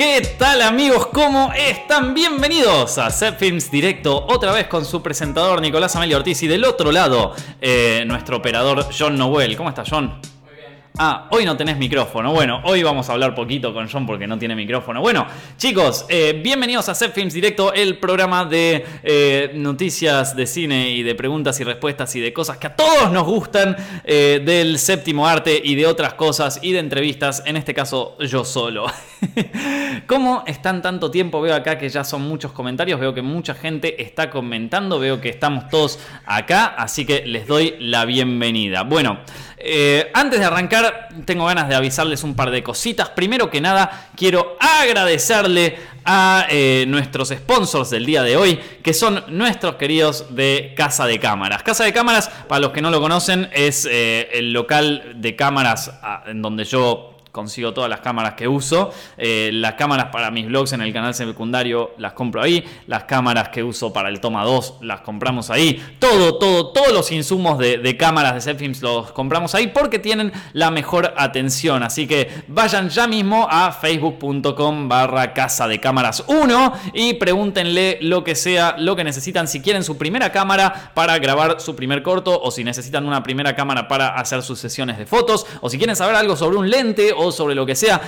¿Qué tal amigos? ¿Cómo están? Bienvenidos a Set Films Directo, otra vez con su presentador Nicolás Amelio Ortiz y del otro lado eh, nuestro operador John Noel. ¿Cómo está John? Ah, hoy no tenés micrófono. Bueno, hoy vamos a hablar poquito con John porque no tiene micrófono. Bueno, chicos, eh, bienvenidos a Set Films Directo, el programa de eh, noticias de cine y de preguntas y respuestas y de cosas que a todos nos gustan, eh, del séptimo arte y de otras cosas y de entrevistas, en este caso yo solo. ¿Cómo están tanto tiempo? Veo acá que ya son muchos comentarios, veo que mucha gente está comentando, veo que estamos todos acá, así que les doy la bienvenida. Bueno, antes de arrancar tengo ganas de avisarles un par de cositas. Primero que nada, quiero agradecerle a eh, nuestros sponsors del día de hoy, que son nuestros queridos de Casa de Cámaras. Casa de Cámaras, para los que no lo conocen, es eh, el local de cámaras ah, en donde yo consigo todas las cámaras que uso. Eh, las cámaras para mis vlogs en el canal secundario las compro ahí. Las cámaras que uso para el toma 2 las compramos ahí. Todo, todo, todos los insumos de, cámaras de Zepfilms los compramos ahí porque tienen la mejor atención. Así que vayan ya mismo a facebook.com barra casa de cámaras 1 y pregúntenle lo que sea, lo que necesitan. Si quieren su primera cámara para grabar su primer corto o si necesitan una primera cámara para hacer sus sesiones de fotos o si quieren saber algo sobre un lente o sobre lo que sea,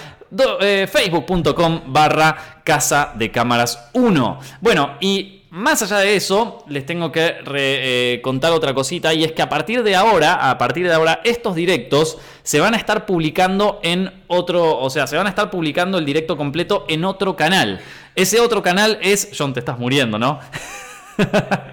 eh, facebook.com barra casa de cámaras 1. Bueno, y más allá de eso, les tengo que eh, contar otra cosita y es que a partir de ahora, a partir de ahora, estos directos se van a estar publicando en otro, o sea, se van a estar publicando el directo completo en otro canal. Ese otro canal es, John, te estás muriendo, ¿no?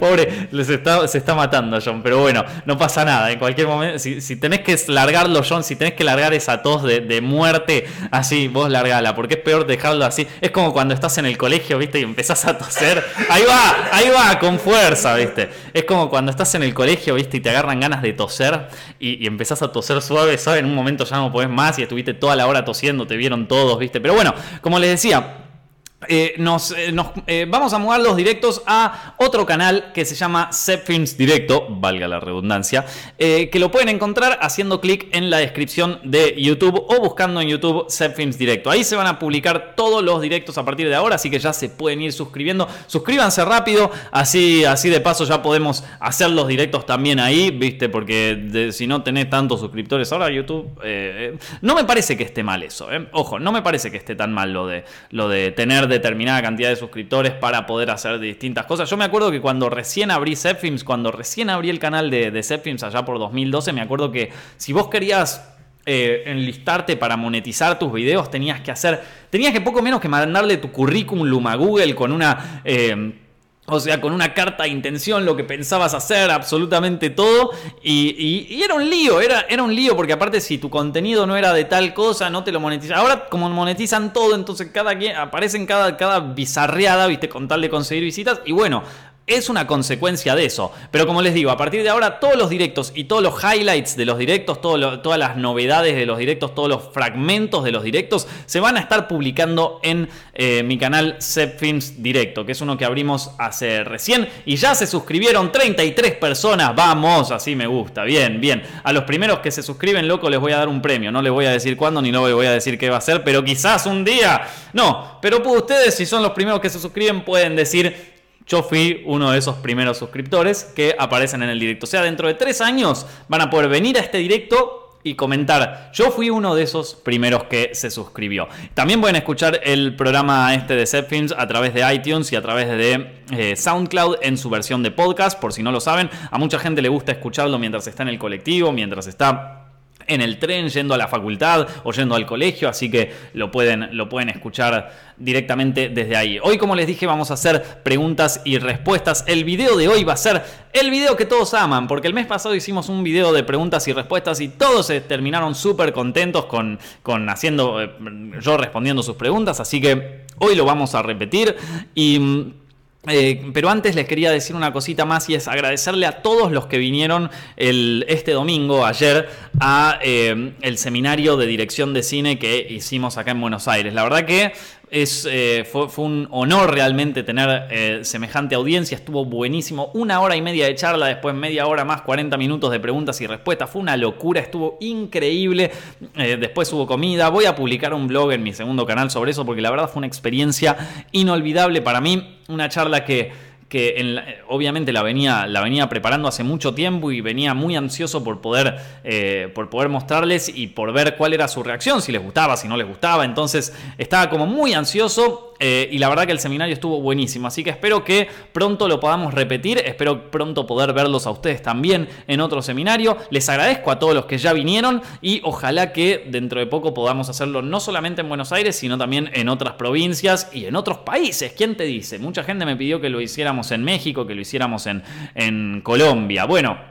Pobre, se está matando John, pero bueno, no pasa nada. En cualquier momento, si, tenés que largarlo, John, si tenés que largar esa tos de, muerte, así, vos largala, porque es peor dejarlo así. Es como cuando estás en el colegio, ¿viste? Y empezás a toser. Ahí va, ahí va, con fuerza, ¿viste? Es como cuando estás en el colegio, ¿viste? Y te agarran ganas de toser y, y empezás a toser suave, ¿sabes? En un momento ya no podés más y estuviste toda la hora tosiendo, te vieron todos, ¿viste? Pero bueno, como les decía, eh, nos, eh, eh, vamos a mudar los directos a otro canal que se llama Films Directo, valga la redundancia, que lo pueden encontrar haciendo clic en la descripción de YouTube o buscando en YouTube Films Directo. Ahí se van a publicar todos los directos a partir de ahora, así que ya se pueden ir suscribiendo. Suscríbanse rápido, así, así de paso ya podemos hacer los directos también ahí, ¿viste? Porque si no tenés tantos suscriptores ahora YouTube, no me parece que esté mal eso, Ojo, no me parece que esté tan mal lo de, lo de tener determinada cantidad de suscriptores para poder hacer distintas cosas. Yo me acuerdo que cuando recién abrí Zepfilms, cuando recién abrí el canal de, de allá por 2012, me acuerdo que si vos querías eh, enlistarte para monetizar tus videos, tenías que hacer, tenías que poco menos que mandarle tu currículum a Google con una... Eh, o sea, con una carta de intención, lo que pensabas hacer, absolutamente todo. Y, era un lío, era, era, un lío, porque aparte si tu contenido no era de tal cosa, no te lo monetizan. Ahora, como monetizan todo, entonces cada quien aparecen cada, cada bizarreada, viste, con tal de conseguir visitas. Y bueno, es una consecuencia de eso. Pero como les digo, a partir de ahora todos los directos y todos los highlights de los directos, todas las novedades de los directos, todos los fragmentos de los directos se van a estar publicando en eh, mi canal Films Directo, que es uno que abrimos hace recién y ya se suscribieron 33 personas. Vamos, así me gusta. Bien, bien. A los primeros que se suscriben, loco, les voy a dar un premio. No les voy a decir cuándo ni no les voy a decir qué va a ser, pero quizás un día. No, pero ustedes si son los primeros que se suscriben pueden decir yo fui uno de esos primeros suscriptores que aparecen en el directo. O sea, dentro de tres años van a poder venir a este directo y comentar. Yo fui uno de esos primeros que se suscribió. También pueden escuchar el programa este de Films a través de iTunes y a través de eh, SoundCloud en su versión de podcast, por si no lo saben. A mucha gente le gusta escucharlo mientras está en el colectivo, mientras está en el tren, yendo a la facultad o yendo al colegio, así que lo pueden, lo pueden escuchar directamente desde ahí. Hoy, como les dije, vamos a hacer preguntas y respuestas. El video de hoy va a ser el video que todos aman, porque el mes pasado hicimos un video de preguntas y respuestas y todos se terminaron súper contentos con, con haciendo, eh, yo respondiendo sus preguntas, así que hoy lo vamos a repetir y mm, eh, pero antes les quería decir una cosita más y es agradecerle a todos los que vinieron este domingo, ayer, a eh, el seminario de dirección de cine que hicimos acá en Buenos Aires. La verdad que Es, eh, fue, un honor realmente tener eh, semejante audiencia, estuvo buenísimo. Una hora y media de charla, después media hora más, 40 minutos de preguntas y respuestas. Fue una locura, estuvo increíble. Eh, después hubo comida. Voy a publicar un blog en mi segundo canal sobre eso porque la verdad fue una experiencia inolvidable para mí. Una charla que que obviamente la venía, la venía preparando hace mucho tiempo y venía muy ansioso por poder, eh, por poder mostrarles y por ver cuál era su reacción, si les gustaba, si no les gustaba. Entonces estaba como muy ansioso eh, y la verdad que el seminario estuvo buenísimo, así que espero que pronto lo podamos repetir, espero pronto poder verlos a ustedes también en otro seminario. Les agradezco a todos los que ya vinieron y ojalá que dentro de poco podamos hacerlo no solamente en Buenos Aires, sino también en otras provincias y en otros países. ¿Quién te dice? Mucha gente me pidió que lo hiciéramos en México, que lo hiciéramos en, en Colombia. Bueno.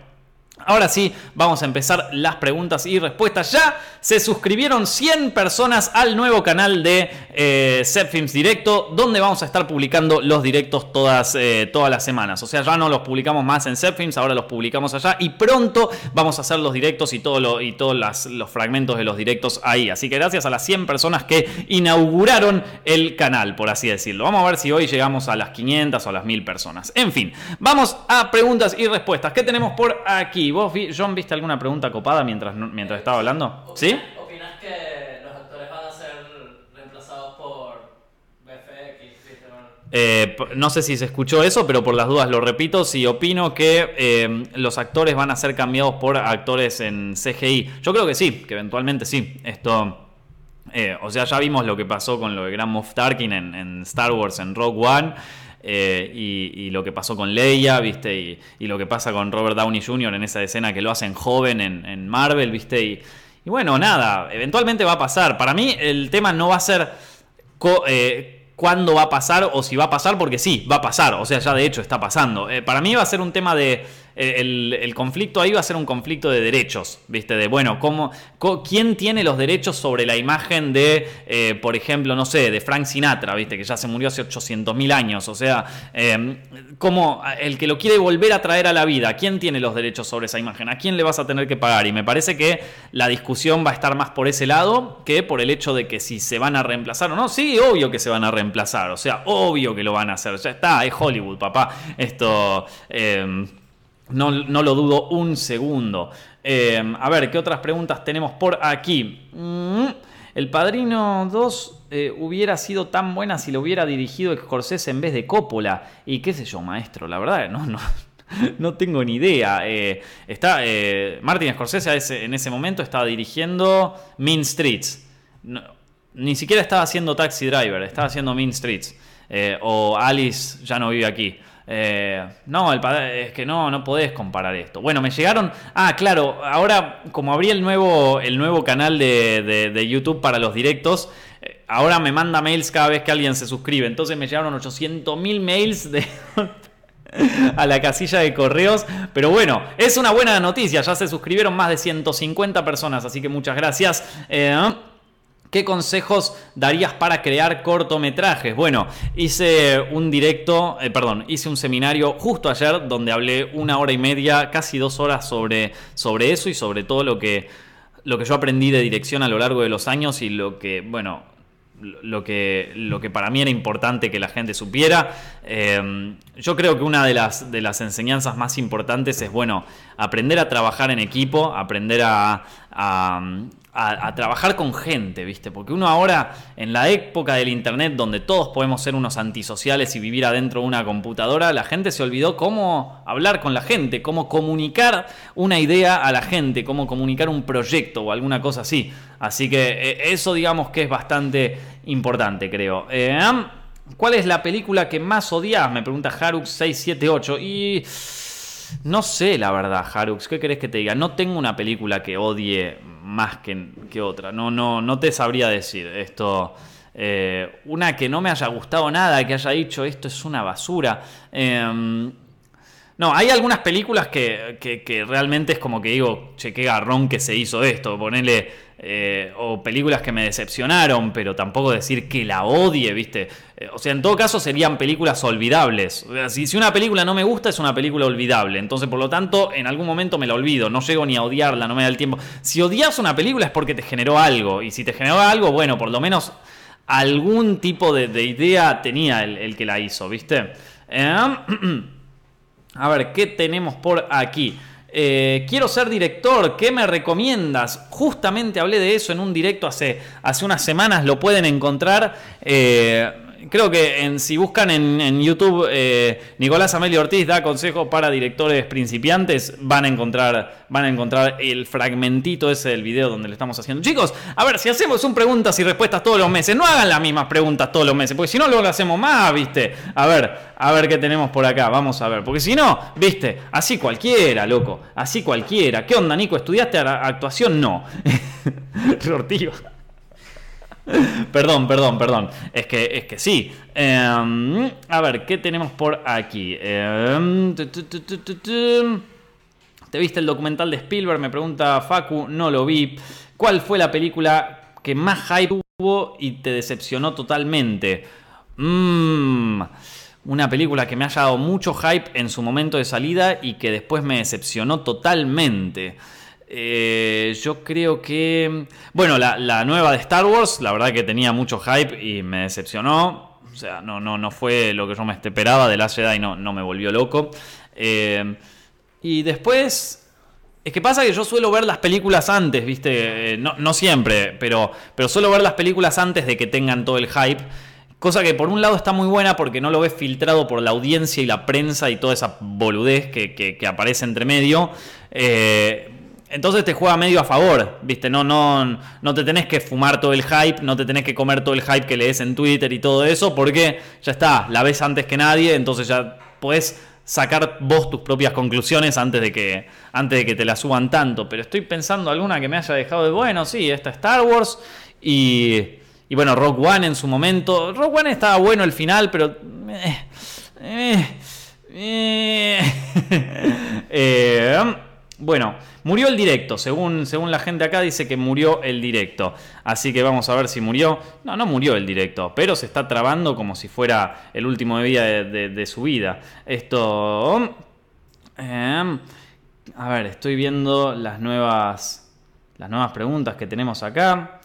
Ahora sí, vamos a empezar las preguntas y respuestas. Ya se suscribieron 100 personas al nuevo canal de eh, Directo, donde vamos a estar publicando los directos todas, eh, todas las semanas. O sea, ya no los publicamos más en Zepfilms, ahora los publicamos allá y pronto vamos a hacer los directos y, todo y todos los fragmentos de los directos ahí. Así que gracias a las 100 personas que inauguraron el canal, por así decirlo. Vamos a ver si hoy llegamos a las 500 o a las 1000 personas. En fin, vamos a preguntas y respuestas. ¿Qué tenemos por aquí? Vos, John, viste alguna pregunta copada mientras, mientras estaba hablando? ¿Sí? ¿Opinas que los actores van a ser reemplazados por BFX? Eh, no sé si se escuchó eso, pero por las dudas lo repito. Si opino que eh, los actores van a ser cambiados por actores en CGI. Yo creo que sí, que eventualmente sí. Esto. Eh, o sea, ya vimos lo que pasó con lo de Grand Moff Tarkin en, en Star Wars en Rogue One. Eh, y, lo que pasó con Leia, ¿viste? Y, lo que pasa con Robert Downey Jr. en esa escena que lo hacen joven en, Marvel, ¿viste? Y, bueno, nada, eventualmente va a pasar. Para mí el tema no va a ser eh, cuándo va a pasar o si va a pasar, porque sí, va a pasar. O sea, ya de hecho está pasando. Eh, para mí va a ser un tema de el, conflicto ahí va a ser un conflicto de derechos, ¿viste? De, bueno, ¿cómo, ¿quién tiene los derechos sobre la imagen de, eh, por ejemplo, no sé, de Frank Sinatra, ¿viste? Que ya se murió hace 800.000 años. O sea, eh, ¿cómo el que lo quiere volver a traer a la vida, ¿quién tiene los derechos sobre esa imagen? ¿A quién le vas a tener que pagar? Y me parece que la discusión va a estar más por ese lado que por el hecho de que si se van a reemplazar o no. Sí, obvio que se van a reemplazar. O sea, obvio que lo van a hacer. Ya está, es Hollywood, papá. Esto... Eh, no, lo dudo un segundo. Eh, a ver, ¿qué otras preguntas tenemos por aquí? Mm, el Padrino 2 eh, hubiera sido tan buena si lo hubiera dirigido Scorsese en vez de Coppola. Y qué sé yo, maestro, la verdad, no, no, no tengo ni idea. Eh, está, Martin Scorsese en ese momento estaba dirigiendo Mean Streets. ni siquiera estaba haciendo Taxi Driver, estaba haciendo Mean Streets. o Alice ya no vive aquí. Eh, no, el, es que no, no podés comparar esto. Bueno, me llegaron. Ah, claro, ahora como abrí el nuevo, el nuevo canal de, YouTube para los directos, eh, ahora me manda mails cada vez que alguien se suscribe. Entonces me llegaron 800.000 mails de. a la casilla de correos. Pero bueno, es una buena noticia. Ya se suscribieron más de 150 personas, así que muchas gracias. Eh, ¿Qué consejos darías para crear cortometrajes? Bueno, hice un directo, eh, perdón, hice un seminario justo ayer donde hablé una hora y media, casi dos horas sobre, sobre eso y sobre todo lo que, lo que yo aprendí de dirección a lo largo de los años y lo que, bueno, lo que, lo que para mí era importante que la gente supiera. Eh, yo creo que una de las, de las enseñanzas más importantes es, bueno, aprender a trabajar en equipo, aprender a, trabajar con gente, ¿viste? Porque uno ahora, en la época del Internet, donde todos podemos ser unos antisociales y vivir adentro de una computadora, la gente se olvidó cómo hablar con la gente, cómo comunicar una idea a la gente, cómo comunicar un proyecto o alguna cosa así. Así que eh, eso digamos que es bastante importante, creo. Eh, ¿Cuál es la película que más odias? Me pregunta Harux678. Y... No sé, la verdad, Harux. ¿Qué querés que te diga? No tengo una película que odie más que, que otra. No, no, no te sabría decir esto. Eh, una que no me haya gustado nada, que haya dicho esto es una basura. Em, no, hay algunas películas que, que, realmente es como que digo, che, qué garrón que se hizo esto. Ponerle eh, o películas que me decepcionaron, pero tampoco decir que la odie, ¿viste? Eh, o sea, en todo caso serían películas olvidables. si, si, una película no me gusta, es una película olvidable. Entonces, por lo tanto, en algún momento me la olvido. No llego ni a odiarla, no me da el tiempo. Si odias una película es porque te generó algo. Y si te generó algo, bueno, por lo menos algún tipo de, de idea tenía el, el que la hizo, ¿viste? Em, a ver, ¿qué tenemos por aquí? Eh, quiero ser director, ¿qué me recomiendas? Justamente hablé de eso en un directo hace, hace unas semanas, lo pueden encontrar. Eh, creo que si buscan en, YouTube eh, Nicolás Amelio Ortiz da consejos para directores principiantes, van a encontrar, van a encontrar el fragmentito ese del video donde le estamos haciendo. Chicos, a ver, si hacemos un preguntas y respuestas todos los meses, no hagan las mismas preguntas todos los meses, porque si no luego lo hacemos más, ¿viste? A ver, a ver qué tenemos por acá, vamos a ver, porque si no, ¿viste? Así cualquiera, loco, así cualquiera. ¿Qué onda, Nico? ¿Estudiaste actuación? No. Rortigo. perdón, perdón, perdón. Es que, es que sí. Em, a ver, ¿qué tenemos por aquí? Em, ¿Te viste el documental de Spielberg? Me pregunta Facu, no lo vi. ¿Cuál fue la película que más hype tuvo y te decepcionó totalmente? Mmm una película que me haya dado mucho hype en su momento de salida y que después me decepcionó totalmente. Eh, yo creo que. Bueno, la, nueva de Star Wars, la verdad que tenía mucho hype y me decepcionó. O sea, no, no, no fue lo que yo me esperaba de la Jedi, no, no me volvió loco. Eh, y después. Es que pasa que yo suelo ver las películas antes, ¿viste? Eh, no, no, siempre, pero, pero suelo ver las películas antes de que tengan todo el hype. Cosa que por un lado está muy buena porque no lo ves filtrado por la audiencia y la prensa y toda esa boludez que, que, aparece entre medio. Eh, entonces te juega medio a favor, ¿viste? No, no, no te tenés que fumar todo el hype, no te tenés que comer todo el hype que lees en Twitter y todo eso, porque ya está, la ves antes que nadie, entonces ya podés sacar vos tus propias conclusiones antes de que, antes de que te la suban tanto. Pero estoy pensando alguna que me haya dejado de, bueno, sí, esta Star Wars y, y bueno, Rock One en su momento. Rock One estaba bueno el final, pero... Eh, eh, eh, bueno, murió el directo. Según, según la gente acá dice que murió el directo. Así que vamos a ver si murió. No, no murió el directo, pero se está trabando como si fuera el último día de, su vida. Esto... Em, a ver, estoy viendo las nuevas, las nuevas preguntas que tenemos acá.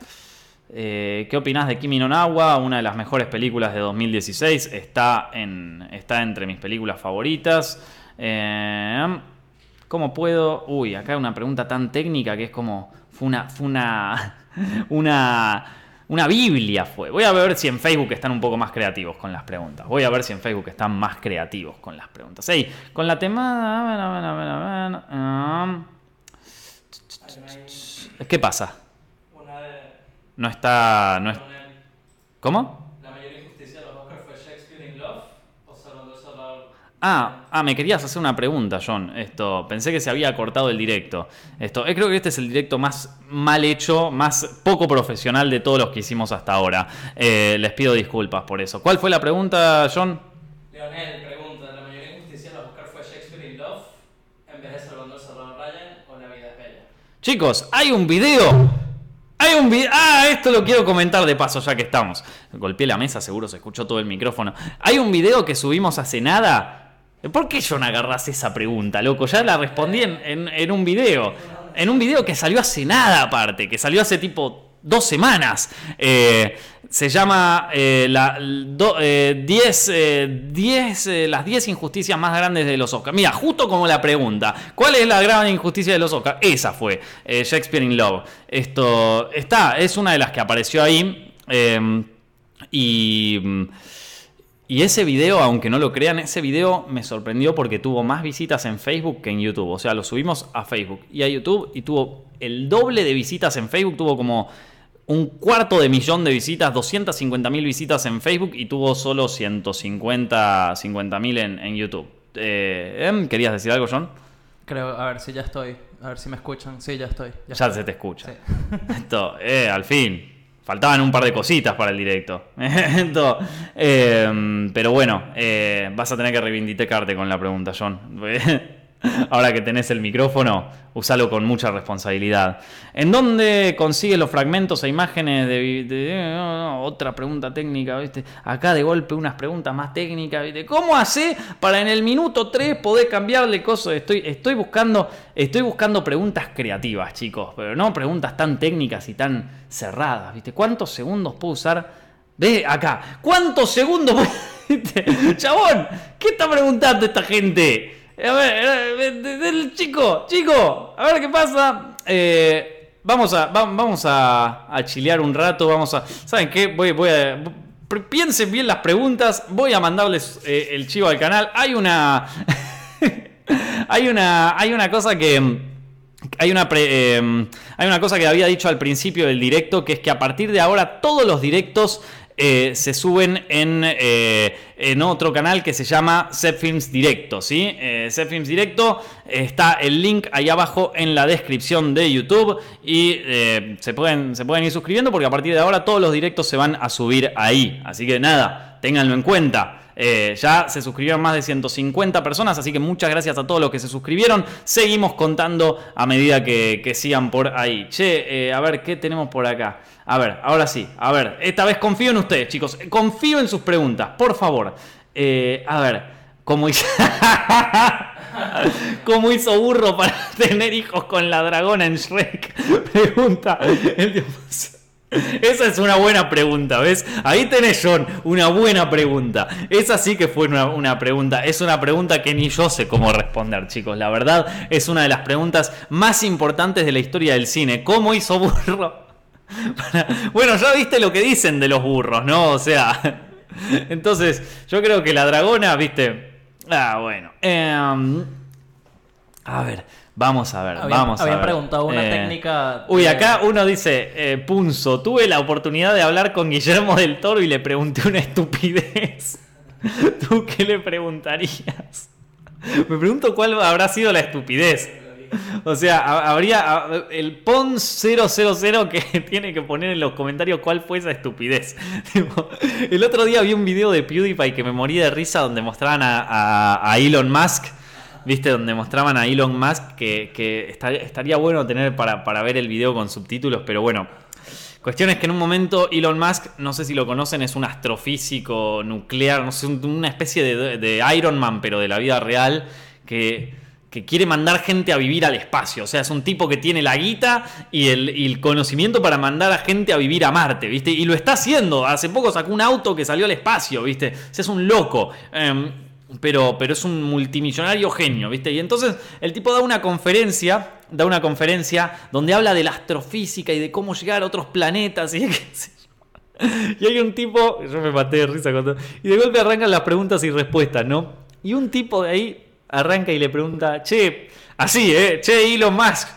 Eh, ¿Qué opinas de Kimi no Nawa? Una de las mejores películas de 2016. Está, en, está entre mis películas favoritas. Eh, ¿Cómo puedo? Uy, acá hay una pregunta tan técnica que es como. Fue una. Fue una. Una. Una Biblia fue. Voy a ver si en Facebook están un poco más creativos con las preguntas. Voy a ver si en Facebook están más creativos con las preguntas. Hey, con la tema. ¿Qué pasa? No está. No es... ¿Cómo? Ah, ah, me querías hacer una pregunta, John. Esto, pensé que se había cortado el directo. Esto, eh, creo que este es el directo más mal hecho, más poco profesional de todos los que hicimos hasta ahora. Eh, les pido disculpas por eso. ¿Cuál fue la pregunta, John? Leonel pregunta, ¿la mayoría de los Oscar fue Shakespeare in Love en vez de Salvador Salvador Ryan o La vida es bella? Chicos, hay un video hay un video. Ah, esto lo quiero comentar de paso, ya que estamos. Golpeé la mesa, seguro se escuchó todo el micrófono. Hay un video que subimos hace nada ¿Por qué John agarras esa pregunta, loco? Ya la respondí en, un video. En un video que salió hace nada aparte, que salió hace tipo dos semanas. Eh, se llama eh, la, eh, las 10 injusticias más grandes de los Oscars. Mira, justo como la pregunta, ¿cuál es la gran injusticia de los Oscars? Esa fue, Shakespeare in Love. Esto está, es una de las que apareció ahí. y mm, y ese video, aunque no lo crean, ese video me sorprendió porque tuvo más visitas en Facebook que en YouTube. O sea, lo subimos a Facebook y a YouTube y tuvo el doble de visitas en Facebook. Tuvo como un cuarto de millón de visitas, 250 mil visitas en Facebook y tuvo solo 150 mil en, YouTube. Eh, em, ¿Querías decir algo, John? Creo, a ver si ya estoy. A ver si me escuchan. Sí, ya estoy. Ya, se te escucha. Esto, eh, al fin. Faltaban un par de cositas para el directo. Em, pero bueno, eh, vas a tener que reivindicarte con la pregunta, John. Ahora que tenés el micrófono, usalo con mucha responsabilidad. ¿En dónde consigues los fragmentos e imágenes de, otra pregunta técnica, ¿viste? Acá de golpe unas preguntas más técnicas, ¿viste? ¿Cómo hace para en el minuto 3 poder cambiarle cosas? Estoy, estoy, buscando, estoy buscando preguntas creativas, chicos, pero no preguntas tan técnicas y tan cerradas, ¿viste? ¿Cuántos segundos puedo usar Ve acá. ¿Cuántos segundos? Chabón, ¿qué está preguntando esta gente? A ver, eh, chico, chico, a ver qué pasa. Eh, vamos a, vamos a, chilear un rato, vamos a... ¿Saben qué? Voy, voy a... Piensen bien las preguntas, voy a mandarles eh, el chivo al canal. Hay una... hay una... Hay una cosa que... Hay una, hay una cosa que había dicho al principio del directo, que es que a partir de ahora todos los directos eh, se suben en, eh, en, otro canal que se llama Films Directo. ¿sí? Eh, Directo está el link ahí abajo en la descripción de YouTube y eh, se, pueden, se pueden ir suscribiendo porque a partir de ahora todos los directos se van a subir ahí. Así que nada, ténganlo en cuenta. Ya se suscribieron más de 150 personas, así que muchas gracias a todos los que se suscribieron. Seguimos contando a medida que, que sigan por ahí. Che, a ver, ¿qué tenemos por acá? A ver, ahora sí. A ver, esta vez confío en ustedes, chicos. Confío en sus preguntas, por favor. Eh, a ver, ¿cómo hizo... ¿Cómo hizo burro para tener hijos con la dragona en Shrek? Pregunta el dios. Esa es una buena pregunta, ¿ves? Ahí tenés, John, una buena pregunta. Esa sí que fue una, pregunta. Es una pregunta que ni yo sé cómo responder, chicos. La verdad, es una de las preguntas más importantes de la historia del cine. ¿Cómo hizo burro bueno, ya viste lo que dicen de los burros, ¿no? O sea, entonces yo creo que la dragona, viste... Ah, bueno. Em, a ver, vamos a ver, vamos a ver. preguntado una eh, técnica... Uy, acá uno dice, eh, Punzo, tuve la oportunidad de hablar con Guillermo del Toro y le pregunté una estupidez. ¿Tú qué le preguntarías? Me pregunto cuál habrá sido la estupidez. O sea, habría el PON 000 que tiene que poner en los comentarios cuál fue esa estupidez. El otro día vi un video de PewDiePie que me moría de risa donde mostraban a, Elon Musk. ¿Viste? Donde mostraban a Elon Musk que, estaría bueno tener para, para ver el video con subtítulos, pero bueno, Cuestión es que en un momento Elon Musk, no sé si lo conocen, es un astrofísico nuclear, no sé, una especie de, Iron Man, pero de la vida real, que que quiere mandar gente a vivir al espacio. O sea, es un tipo que tiene la guita y el, conocimiento para mandar a gente a vivir a Marte, ¿viste? Y lo está haciendo. Hace poco sacó un auto que salió al espacio, ¿viste? O sea, es un loco. Em, pero, pero es un multimillonario genio, ¿viste? Y entonces el tipo da una conferencia, da una conferencia donde habla de la astrofísica y de cómo llegar a otros planetas y Y hay un tipo, yo me maté de risa cuando... Y de golpe arrancan las preguntas y respuestas, ¿no? Y un tipo de ahí arranca y le pregunta, che, así, ¿eh? Che, Elon Musk,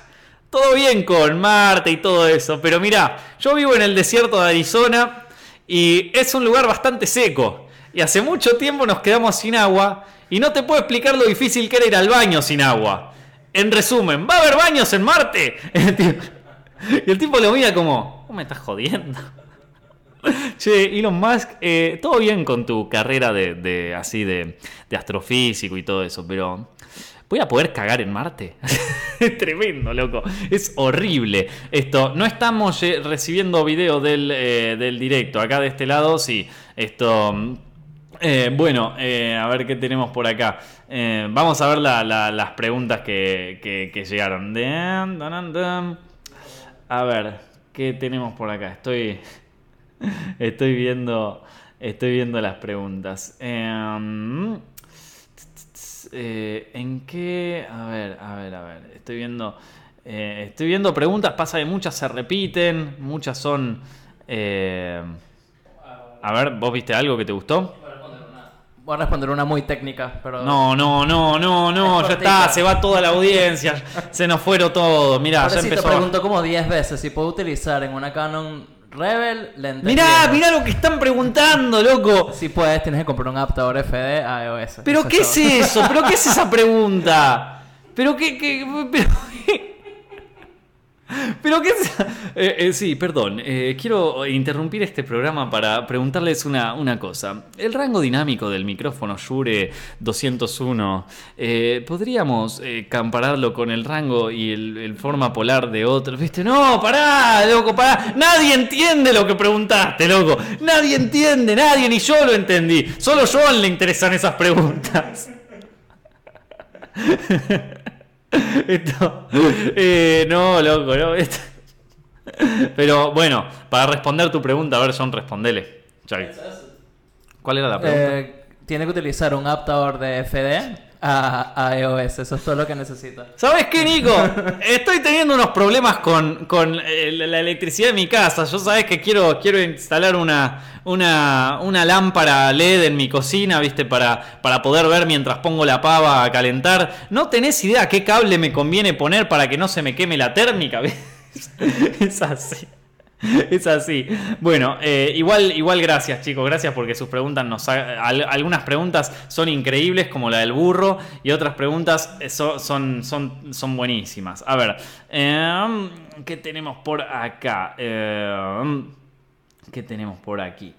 todo bien con Marte y todo eso, pero mira, yo vivo en el desierto de Arizona y es un lugar bastante seco. Y hace mucho tiempo nos quedamos sin agua y no te puedo explicar lo difícil que era ir al baño sin agua. En resumen, ¿va a haber baños en Marte? Y el tipo lo mira como, ¿cómo me estás jodiendo? Che, Elon Musk, eh, todo bien con tu carrera de, así de, astrofísico y todo eso, pero voy a poder cagar en Marte. es tremendo, loco. Es horrible. Esto, no estamos eh, recibiendo video eh, del, directo. Acá de este lado, sí. Esto. Bueno, a ver qué tenemos por acá. vamos a ver las preguntas que, que llegaron. A ver, ¿qué tenemos por acá? Estoy. Estoy viendo. Estoy viendo las preguntas. Em, eh, ¿En qué? A ver, a ver, a ver. Estoy viendo. Eh, estoy viendo preguntas. Pasa que muchas se repiten. Muchas son. Eh, a ver, ¿vos viste algo que te gustó? Voy a responder una muy técnica, pero. No, no, no, no, no, ya está, se va toda la audiencia, se nos fueron todos. Mira, ya empezó. te pregunto como 10 veces si puedo utilizar en una Canon Rebel, le Mirá, mirá lo que están preguntando, loco. Si puedes, tienes que comprar un adaptador FD a iOS. ¿Pero qué es, eso? ¿Pero qué es esa pregunta? ¿Pero qué, qué, pero, pero qué es... Eh, eh, sí, perdón. Eh, quiero interrumpir este programa para preguntarles una, una, cosa. El rango dinámico del micrófono Shure 201, ¿podríamos compararlo con el rango y el, forma polar de otros? ¿Viste? No, pará, loco, pará. Nadie entiende lo que preguntaste, loco. Nadie entiende, nadie, ni yo lo entendí. Solo yo le interesan esas preguntas. Esto, eh, no, loco, no. Pero bueno, para responder tu pregunta, a ver, John, respondele. ¿Cuál era la pregunta? Eh, tiene que utilizar un adaptador de FD a, a iOS. Eso es todo lo que necesita. ¿Sabes qué, Nico? Estoy teniendo unos problemas con, con, eh, la la electricidad de mi casa. Yo sabes que quiero, quiero instalar una, una, una lámpara LED en mi cocina, ¿viste? Para, para poder ver mientras pongo la pava a calentar. ¿No tenés idea qué cable me conviene poner para que no se me queme la térmica? es así. Es así. Bueno, eh, igual, igual gracias chicos, gracias porque sus preguntas nos... algunas preguntas son increíbles como la del burro y otras preguntas eh, so- son, son, son buenísimas. A ver, em, ¿qué tenemos por acá? Em, ¿Qué tenemos por aquí?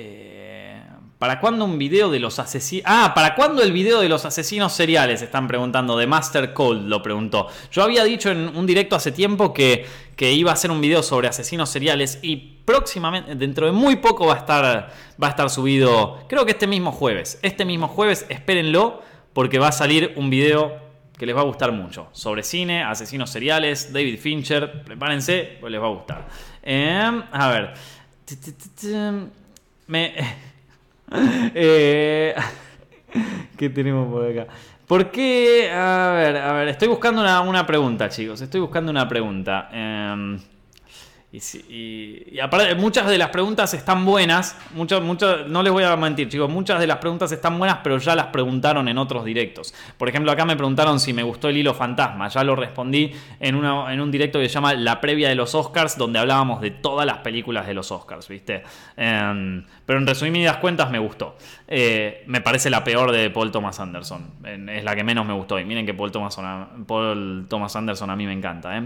Eh, ¿Para cuándo un video de los asesinos? Ah, ¿para cuándo el video de los asesinos seriales? Están preguntando. De Master Cold lo preguntó. Yo había dicho en un directo hace tiempo que, que iba a hacer un video sobre asesinos seriales y próximamente, dentro de muy poco va a estar, va a estar subido, creo que este mismo jueves. Este mismo jueves, espérenlo, porque va a salir un video que les va a gustar mucho. Sobre cine, asesinos seriales, David Fincher. Prepárense, pues les va a gustar. Em, a ver. Me... Eh, ¿Qué tenemos por acá? ¿Por qué? A ver, a ver, estoy buscando una, pregunta, chicos. Estoy buscando una pregunta. Em, y, y- aparte, muchas de las preguntas están buenas. Muchas, muchas, no les voy a mentir, chicos. Muchas de las preguntas están buenas, pero ya las preguntaron en otros directos. Por ejemplo, acá me preguntaron si me gustó el hilo fantasma. Ya lo respondí en, una, en un directo que se llama La previa de los Oscars, donde hablábamos de todas las películas de los Oscars, ¿viste? Em, pero en resumidas cuentas me gustó. Eh, me parece la peor de Paul Thomas Anderson. Es la que menos me gustó. Y miren que Paul Thomas, Paul Thomas Anderson a mí me encanta, ¿eh?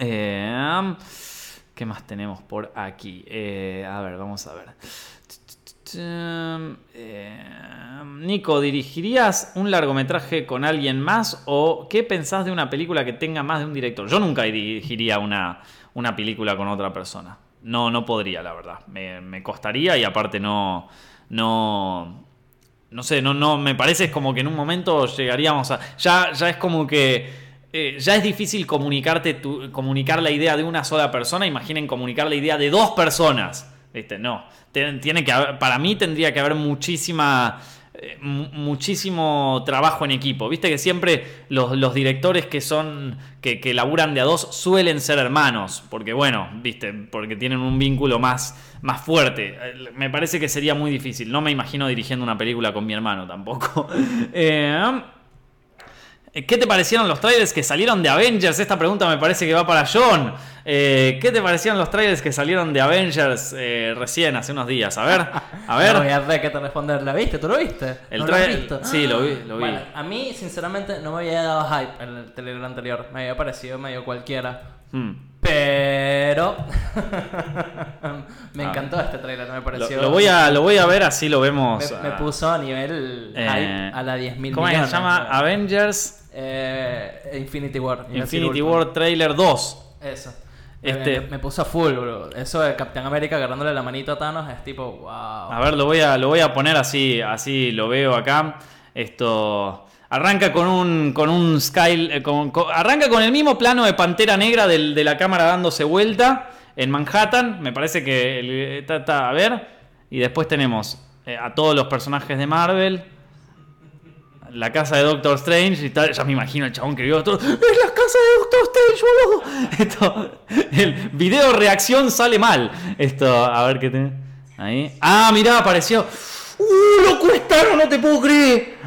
Eh, ¿Qué más tenemos por aquí? Eh, a ver, vamos a ver. Eh, Nico, ¿dirigirías un largometraje con alguien más o qué pensás de una película que tenga más de un director? Yo nunca dirigiría una, una película con otra persona. No, no podría, la verdad. Me, me costaría y aparte no, no, no sé, no, no, me parece como que en un momento llegaríamos a. Ya, ya es como que. Eh, ya es difícil comunicarte comunicar la idea de una sola persona. Imaginen comunicar la idea de dos personas. ¿Viste? No. Tiene que haber- para mí tendría que haber muchísima. eh, mu- muchísimo trabajo en equipo. Viste que siempre los, directores que son. Que, que laburan de a dos suelen ser hermanos. Porque bueno, viste, porque tienen un vínculo más, más fuerte. Eh, Me parece que sería muy difícil. No me imagino dirigiendo una película con mi hermano tampoco. ¿Qué te parecieron los trailers que salieron de Avengers? Esta pregunta me parece que va para John. Eh, ¿Qué te parecieron los trailers que salieron de Avengers eh, recién, hace unos días? A ver, a ver. No voy a ver qué te responder. ¿La viste? ¿Tú lo viste? El ¿No lo has visto? sí, lo vi, lo vi. Bueno, a mí, sinceramente, no me había dado hype en el trailer anterior. Me había parecido medio cualquiera. Hmm. Pero. me Ah. encantó este trailer, me Lo, pareció. lo voy a, lo voy a ver, así lo vemos. Me, me puso a nivel eh, hype a la 10.000 ¿Cómo es que millones. se llama? ¿no? Avengers Eh, Infinity War. Infinity. War Trailer 2. Eso. Este- me, me puso a full, bro. Eso de Capitán América agarrándole la manito a Thanos es tipo, wow. A ver, lo voy a, lo voy a poner así, así lo veo acá. Esto arranca con un, con un Sky, eh, con- arranca con el mismo plano de Pantera Negra de la cámara dándose vuelta en Manhattan. Me parece que el- está, está- a ver y después tenemos eh, a todos los personajes de Marvel. La casa de Doctor Strange y tal. Ya me imagino el chabón que vio todo. ¡Es la casa de Doctor Strange, boludo! Esto, el video reacción sale mal. Esto, a ver qué tiene. Ahí. Ah, mirá, apareció. ¡Uh, lo cuestaron! No te puedo creer.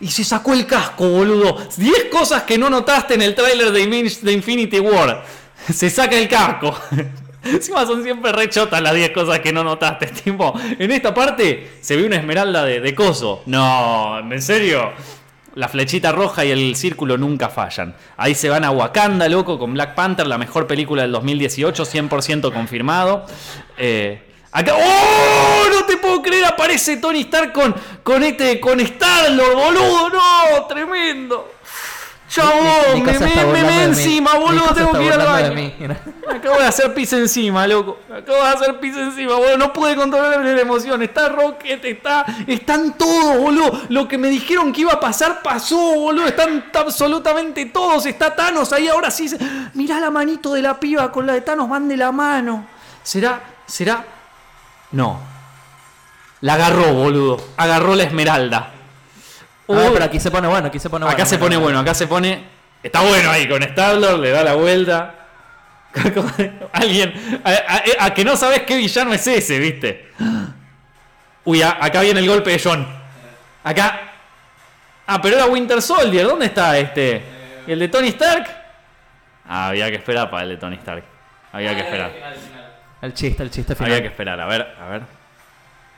Y se sacó el casco, boludo. 10 cosas que no notaste en el tráiler de, Infinity War. Se saca el casco. Encima son siempre re chotas las 10 cosas que no notaste. Tipo, en esta parte se ve una esmeralda de, coso. No, ¿en serio? La flechita roja y el círculo nunca fallan. Ahí se van a Wakanda, loco, con Black Panther, la mejor película del 2018, 100% confirmado. Eh. ¡Oh! No puedo creer, aparece Tony Stark con, con este. con Star-Lord, boludo. No, tremendo. Chabón, me, me, me, me encima, boludo, tengo que ir al baño. Me acabo de hacer pis encima, loco. Me acabo de hacer pis encima, boludo. No pude controlar la emoción. Está Rocket, está. Están todos, boludo. Lo que me dijeron que iba a pasar, pasó, boludo. Están absolutamente todos. Está Thanos ahí ahora sí. Mirá la manito de la piba con la de Thanos, van de la mano. ¿Será? ¿Será? No. La agarró, boludo. Agarró la esmeralda. Ah, Uy, pero aquí se pone bueno, aquí se pone bueno. acá se pone bueno, acá se pone. Está bueno ahí con Star-Lord, le da la vuelta. Alguien. A, a- a que no sabes qué villano es ese, ¿viste? Uy, a- acá viene el golpe de John. Acá. Ah, pero era Winter Soldier. ¿Dónde está este? ¿Y el de Tony Stark? Ah, había que esperar para el de Tony Stark. Había que esperar. Final, final. El chiste, el chiste final. Había que esperar. A ver, a ver.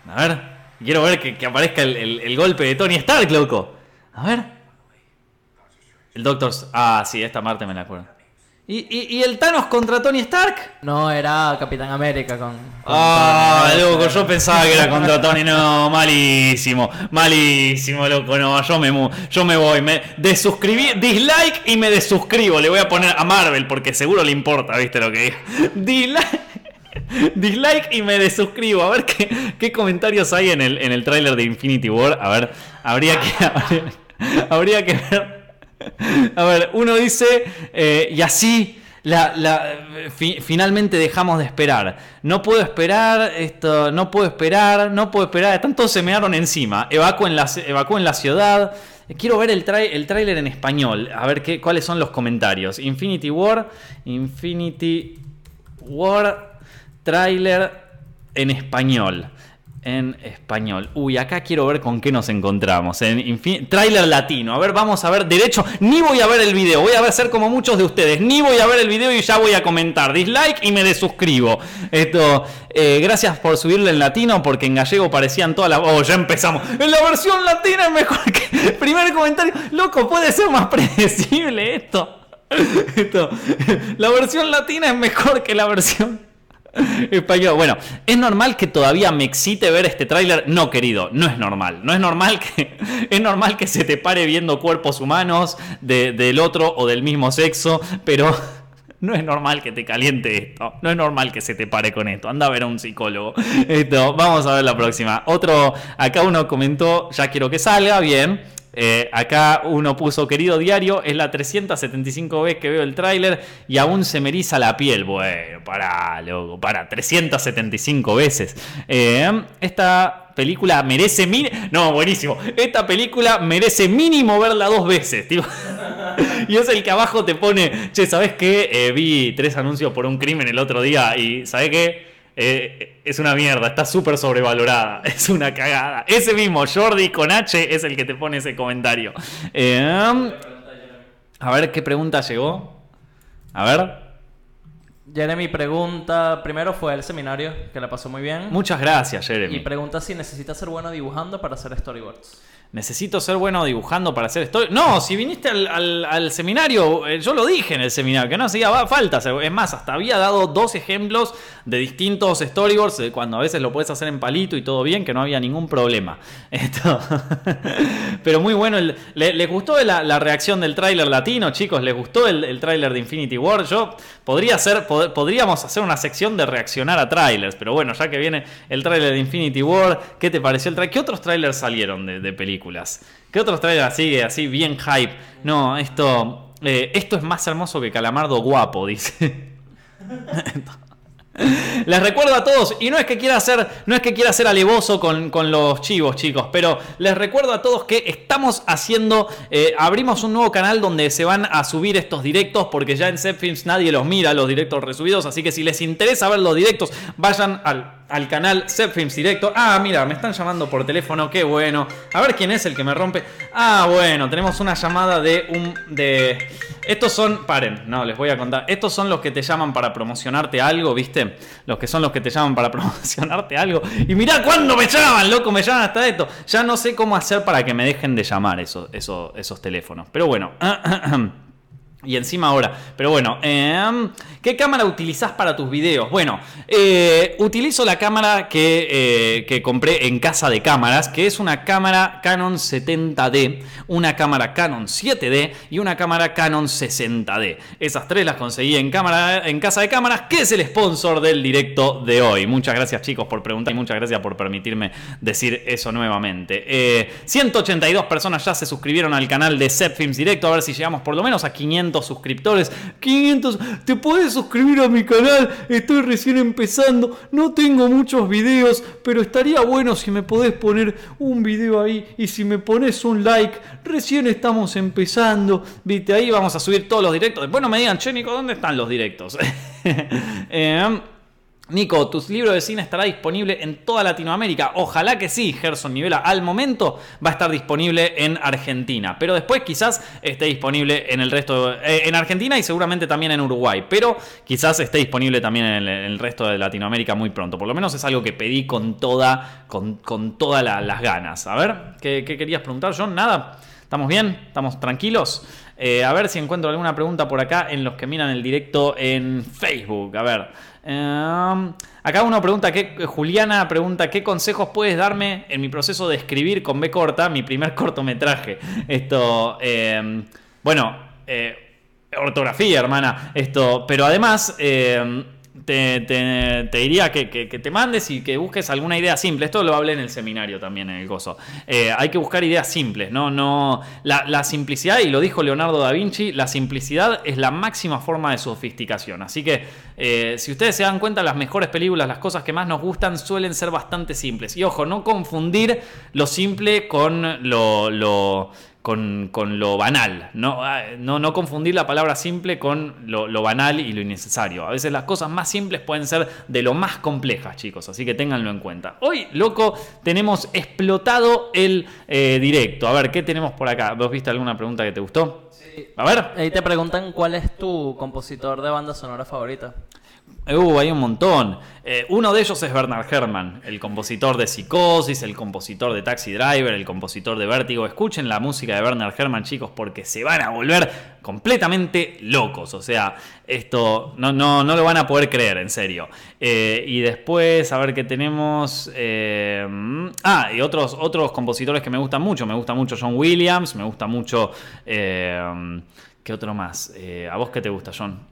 A ver. Quiero ver que, que aparezca el, el- el golpe de Tony Stark, loco. A ver. El Doctor... Ah, sí, esta parte me la acuerdo. ¿Y, y, y el Thanos contra Tony Stark? No, era Capitán América con. con Ah, Tony. loco, yo pensaba que era contra Tony. No, malísimo. Malísimo, loco. No, yo me, mu- yo me voy. Me desuscribí, dislike y me desuscribo. Le voy a poner a Marvel porque seguro le importa, ¿viste lo que digo? Dislike. Dislike y me desuscribo. A ver qué, qué comentarios hay en el, en el tráiler de Infinity War. A ver, habría que, habría, que ver. A ver, uno dice, eh, y así la, la- fi- finalmente dejamos de esperar. No puedo esperar, esto, no puedo esperar, no puedo esperar. Todos se mearon encima. Evacúen la, evacúen la ciudad. Quiero ver el, trai- el tráiler en español, a ver qué, cuáles son los comentarios. Infinity War, Infinity War, tráiler en español. En español. Uy, acá quiero ver con qué nos encontramos. En tráiler latino. A ver, vamos a ver. Derecho, ni voy a ver el video. Voy a ser como muchos de ustedes. Ni voy a ver el video y ya voy a comentar. Dislike y me desuscribo. Esto, eh, gracias por subirlo en latino porque en gallego parecían todas las. Oh, ya empezamos. En la versión latina es mejor que. Primer comentario. Loco, puede ser más predecible esto. Esto. La versión latina es mejor que la versión. Español. Bueno, ¿es normal que todavía me excite ver este tráiler? No, querido, no es normal. No es normal que es normal que se te pare viendo cuerpos humanos de- del otro o del mismo sexo, pero no es normal que te caliente esto. No es normal que se te pare con esto. Anda a ver a un psicólogo. Esto, vamos a ver la próxima. Otro, acá uno comentó, ya quiero que salga, bien. Eh, acá uno puso, querido diario, es la 375 vez que veo el tráiler y aún se me eriza la piel. Bueno, para, loco, para, 375 veces. Eh, esta película merece mínimo... No, buenísimo. Esta película merece mínimo verla dos veces, tío. Y es el que abajo te pone, che, ¿sabes qué? Eh, vi tres anuncios por un crimen el otro día y ¿sabes qué? Eh, es una mierda, está súper sobrevalorada, es una cagada. Ese mismo, Jordi con H, es el que te pone ese comentario. Eh, a ver qué pregunta llegó. A ver. Jeremy pregunta, primero fue el seminario, que la pasó muy bien. Muchas gracias, y Jeremy. pregunta si necesita ser bueno dibujando para hacer storyboards. Necesito ser bueno dibujando para hacer esto. No, si viniste al, seminario, eh, yo lo dije en el seminario, que no hacía falta. Es más, hasta había dado dos ejemplos de distintos storyboards, eh, cuando a veces lo puedes hacer en palito y todo bien, que no había ningún problema. Esto. Pero muy bueno. ¿Les gustó la, reacción del tráiler latino, chicos? ¿Les gustó el, el tráiler de Infinity War? Yo podría hacer, pod- podríamos hacer una sección de reaccionar a trailers, pero bueno, ya que viene el tráiler de Infinity War, ¿qué te pareció el tráiler? ¿Qué otros trailers salieron de, de películas? ¿Qué otros trailers así, así bien hype? No, esto, eh, esto es más hermoso que Calamardo guapo, dice. Les recuerdo a todos, y no es que quiera ser, no es que quiera ser alevoso con, con los chivos, chicos, pero les recuerdo a todos que estamos haciendo, eh, abrimos un nuevo canal donde se van a subir estos directos, porque ya en Zepfilms nadie los mira, los directos resubidos, así que si les interesa ver los directos, vayan al, al canal Zepfilms Directo. Ah, mira, me están llamando por teléfono, qué bueno. A ver quién es el que me rompe. Ah, bueno, tenemos una llamada de un... de... Estos son, paren, no, les voy a contar. Estos son los que te llaman para promocionarte algo, ¿viste? Los que son los que te llaman para promocionarte algo. Y mirá cuándo me llaman, loco, me llaman hasta esto. Ya no sé cómo hacer para que me dejen de llamar esos, esos, esos teléfonos. Pero bueno. Y encima ahora, pero bueno, em, ¿qué cámara utilizás para tus videos? Bueno, eh, utilizo la cámara que, eh, que compré en casa de cámaras, que es una cámara Canon 70D, una cámara Canon 7D y una cámara Canon 60D. Esas tres las conseguí en, cámara, en casa de cámaras, que es el sponsor del directo de hoy. Muchas gracias chicos por preguntar y muchas gracias por permitirme decir eso nuevamente. Eh, 182 personas ya se suscribieron al canal de Zepfilms Directo, a ver si llegamos por lo menos a 500 500 suscriptores. 500, te puedes suscribir a mi canal, estoy recién empezando, no tengo muchos videos, pero estaría bueno si me podés poner un video ahí y si me pones un like, recién estamos empezando, viste, ahí vamos a subir todos los directos. Después no me digan, che, Nico, ¿dónde están los directos? Eh, Nico, tu libro de cine estará disponible en toda Latinoamérica. Ojalá que sí, Gerson Nivela. Al momento va a estar disponible en Argentina, pero después quizás esté disponible en el resto, eh, en Argentina y seguramente también en Uruguay, pero quizás esté disponible también en el, resto de Latinoamérica muy pronto. Por lo menos es algo que pedí con toda, con, con todas la- las ganas. A ver, ¿qué, qué querías preguntar, John? Nada. ¿Estamos bien? ¿Estamos tranquilos? Eh, a ver si encuentro alguna pregunta por acá en los que miran el directo en Facebook. A ver. Em, acá uno pregunta, ¿qué, Juliana pregunta, ¿qué consejos puedes darme en mi proceso de escribir con B corta mi primer cortometraje? Esto, em, bueno, eh, ortografía, hermana. Esto, pero además, eh, te, diría que, te mandes y que busques alguna idea simple. Esto lo hablé en el seminario también, en el gozo. Eh, hay que buscar ideas simples, ¿no? no la, simplicidad, y lo dijo Leonardo da Vinci, la simplicidad es la máxima forma de sofisticación. Así que, eh, si ustedes se dan cuenta, las mejores películas, las cosas que más nos gustan, suelen ser bastante simples. Y ojo, no confundir lo simple con lo con, con lo banal. No, Ah, no, no confundir la palabra simple con lo, lo banal y lo innecesario. A veces las cosas más simples pueden ser de lo más complejas, chicos. Así que ténganlo en cuenta. Hoy, loco, tenemos explotado el eh, directo. A ver, ¿qué tenemos por acá? ¿Vos viste alguna pregunta que te gustó? A ver. Ahí te preguntan cuál es tu compositor de banda sonora favorita. Uh, hay un montón. Eh, uno de ellos es Bernard Herrmann, el compositor de Psicosis, el compositor de Taxi Driver, el compositor de Vértigo. Escuchen la música de Bernard Herrmann, chicos, porque se van a volver completamente locos. O sea, esto no, no, no lo van a poder creer, en serio. Eh, y después, a ver qué tenemos. eh, ah, y otros, otros compositores que me gustan mucho. Me gusta mucho John Williams, me gusta mucho. eh, ¿Qué otro más? Eh, ¿A vos qué te gusta, John?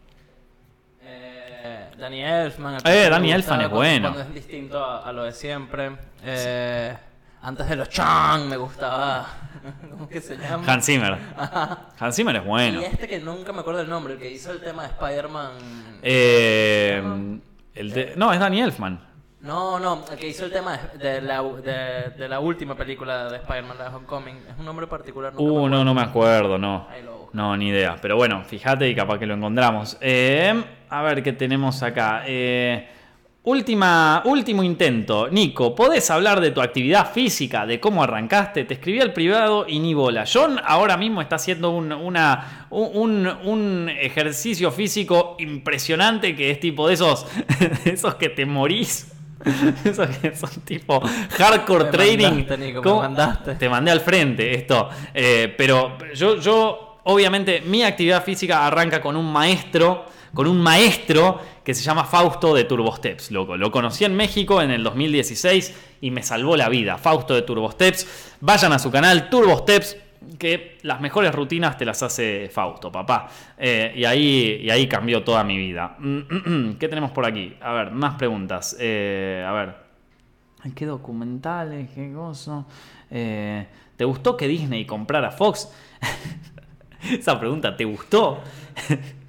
Danny Elfman. el Eh, Danny Elfman es bueno. Cuando es distinto a, a lo de siempre. Eh, antes de los Chang me gustaba. ¿Cómo que se llama? Hans Zimmer. Hans Zimmer es bueno. Y este que nunca me acuerdo el nombre, el que hizo el tema de Spider-Man. Eh, el de- no, es Danny Elfman. No, no, el que hizo el tema de la, de, de la última película de Spider-Man, la de Homecoming. Es un nombre particular. Uh, no, no me acuerdo, no. No, ni idea. Pero bueno, fíjate y capaz que lo encontramos. Eh, a ver qué tenemos acá. Eh, última, último intento. Nico, ¿podés hablar de tu actividad física, de cómo arrancaste? Te escribí al privado y ni bola. John ahora mismo está haciendo un, una, un, un ejercicio físico impresionante que es tipo de esos, de esos que te morís. Esos que son tipo hardcore Me training. mandaste, Nico, me ¿Cómo? mandaste. Te mandé al frente esto. Eh, pero yo, yo, obviamente, mi actividad física arranca con un maestro, con un maestro que se llama Fausto de Turbosteps, loco. Lo conocí en México en el 2016 y me salvó la vida. Fausto de Turbosteps. Vayan a su canal Turbosteps. Que las mejores rutinas te las hace Fausto, papá. Eh, y, ahí, y ahí cambió toda mi vida. ¿Qué tenemos por aquí? A ver, más preguntas. Eh, a ver. ¿Qué documentales? ¿Qué cosa? Eh, ¿Te gustó que Disney comprara Fox? Esa pregunta, ¿te gustó?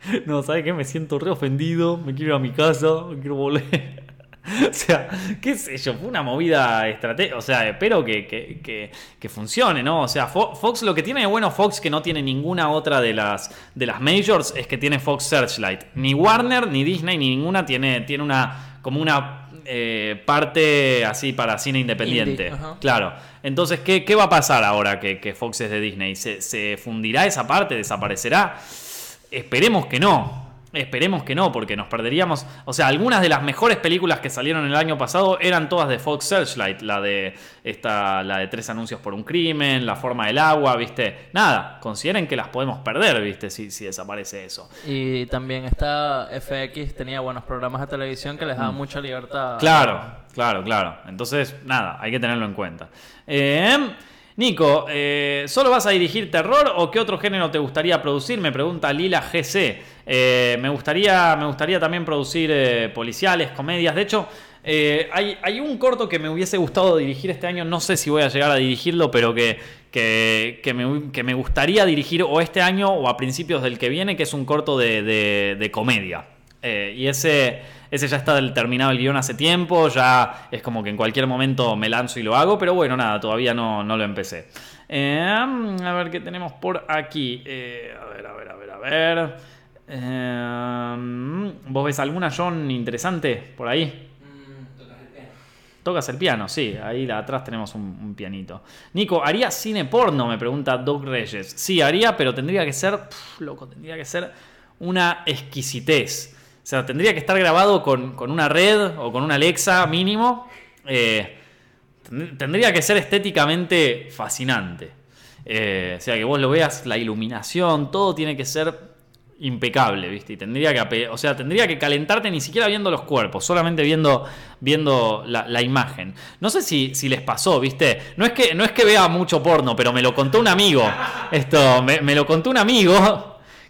no, ¿sabes qué? Me siento re ofendido, me quiero ir a mi casa, me quiero volver. o sea, qué sé yo, fue una movida estratégica. O sea, espero que, que- que- que funcione, ¿no? O sea, Fo- Fox, lo que tiene de bueno Fox que no tiene ninguna otra de las, de las majors es que tiene Fox Searchlight. Ni Warner, ni Disney, ni ninguna tiene, tiene una como una eh, parte así para cine independiente. Indie. Claro. Entonces, ¿qué, qué va a pasar ahora que, que Fox es de Disney? ¿Se, se fundirá esa parte? ¿Desaparecerá? Esperemos que no. Esperemos que no, porque nos perderíamos. O sea, algunas de las mejores películas que salieron el año pasado eran todas de Fox Searchlight. La de esta, la de tres anuncios por un crimen, la forma del agua, ¿viste? Nada, consideren que las podemos perder, ¿viste? Si, si desaparece eso. Y también está FX, tenía buenos programas de televisión que les daban mucha libertad. Mm. Claro, claro, claro. Entonces, nada, hay que tenerlo en cuenta. Eh, Nico, eh, ¿solo vas a dirigir terror o qué otro género te gustaría producir? Me pregunta Lila GC. Eh, me, gustaría, me gustaría también producir eh, policiales, comedias. De hecho, hay, un corto que me hubiese gustado dirigir este año. No sé si voy a llegar a dirigirlo, pero que, que, me, gustaría dirigir o este año o a principios del que viene, que es un corto de, de- de comedia. Y ese, ese ya está del- terminado el guion hace tiempo, ya es como que en cualquier momento me lanzo y lo hago, pero bueno, nada, todavía no, no lo empecé. Eh, a ver qué tenemos por aquí. Eh, a ver, a ver, a ver, a ver. Eh, ¿Vos ves alguna, John, interesante por ahí? Tocas el piano, sí, ahí atrás tenemos un, un pianito. Nico, ¿haría cine porno? Me pregunta Doug Reyes. Sí, haría, pero tendría que ser, loco, tendría que ser una exquisitez. O sea, tendría que estar grabado con, con una red o con una Alexa mínimo. Eh, tend- tendría que ser estéticamente fascinante. Eh, o sea, que vos lo veas, la iluminación, todo tiene que ser impecable, ¿viste? Y tendría que, o sea, tendría que calentarte ni siquiera viendo los cuerpos, solamente viendo, viendo la, la imagen. No sé si, si les pasó, ¿viste? No es, que, no es que vea mucho porno, pero me lo contó un amigo. Esto, me, me lo contó un amigo.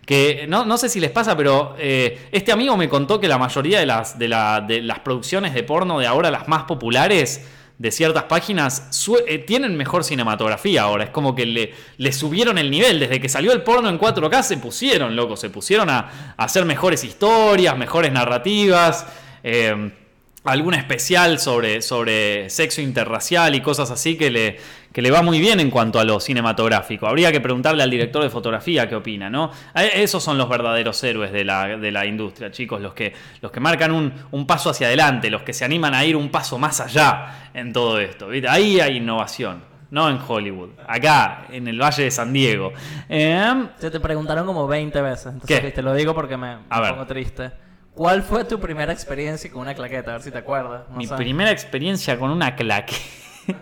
Que no, no sé si les pasa, pero eh, este amigo me contó que la mayoría de las, de, la- de las producciones de porno de ahora, las más populares, de ciertas páginas eh, tienen mejor cinematografía ahora. Es como que le, le subieron el nivel. Desde que salió el porno en 4K se pusieron, loco. Se pusieron a, a hacer mejores historias, mejores narrativas. eh, algún especial sobre, sobre sexo interracial y cosas así que le, que le va muy bien en cuanto a lo cinematográfico. Habría que preguntarle al director de fotografía qué opina, ¿no? A- Esos son los verdaderos héroes de la, de la industria, chicos, los que, los que marcan un, un paso hacia adelante, los que se animan a ir un paso más allá en todo esto. ¿viste? Ahí hay innovación. No en Hollywood, acá, en el Valle de San Diego. Eh, Se te preguntaron como 20 veces. Entonces, ¿Qué? te lo digo porque me, me pongo triste. ¿Cuál fue tu primera experiencia con una claqueta? A ver si te acuerdas. No Mi sé. primera experiencia con una claque.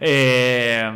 Eh,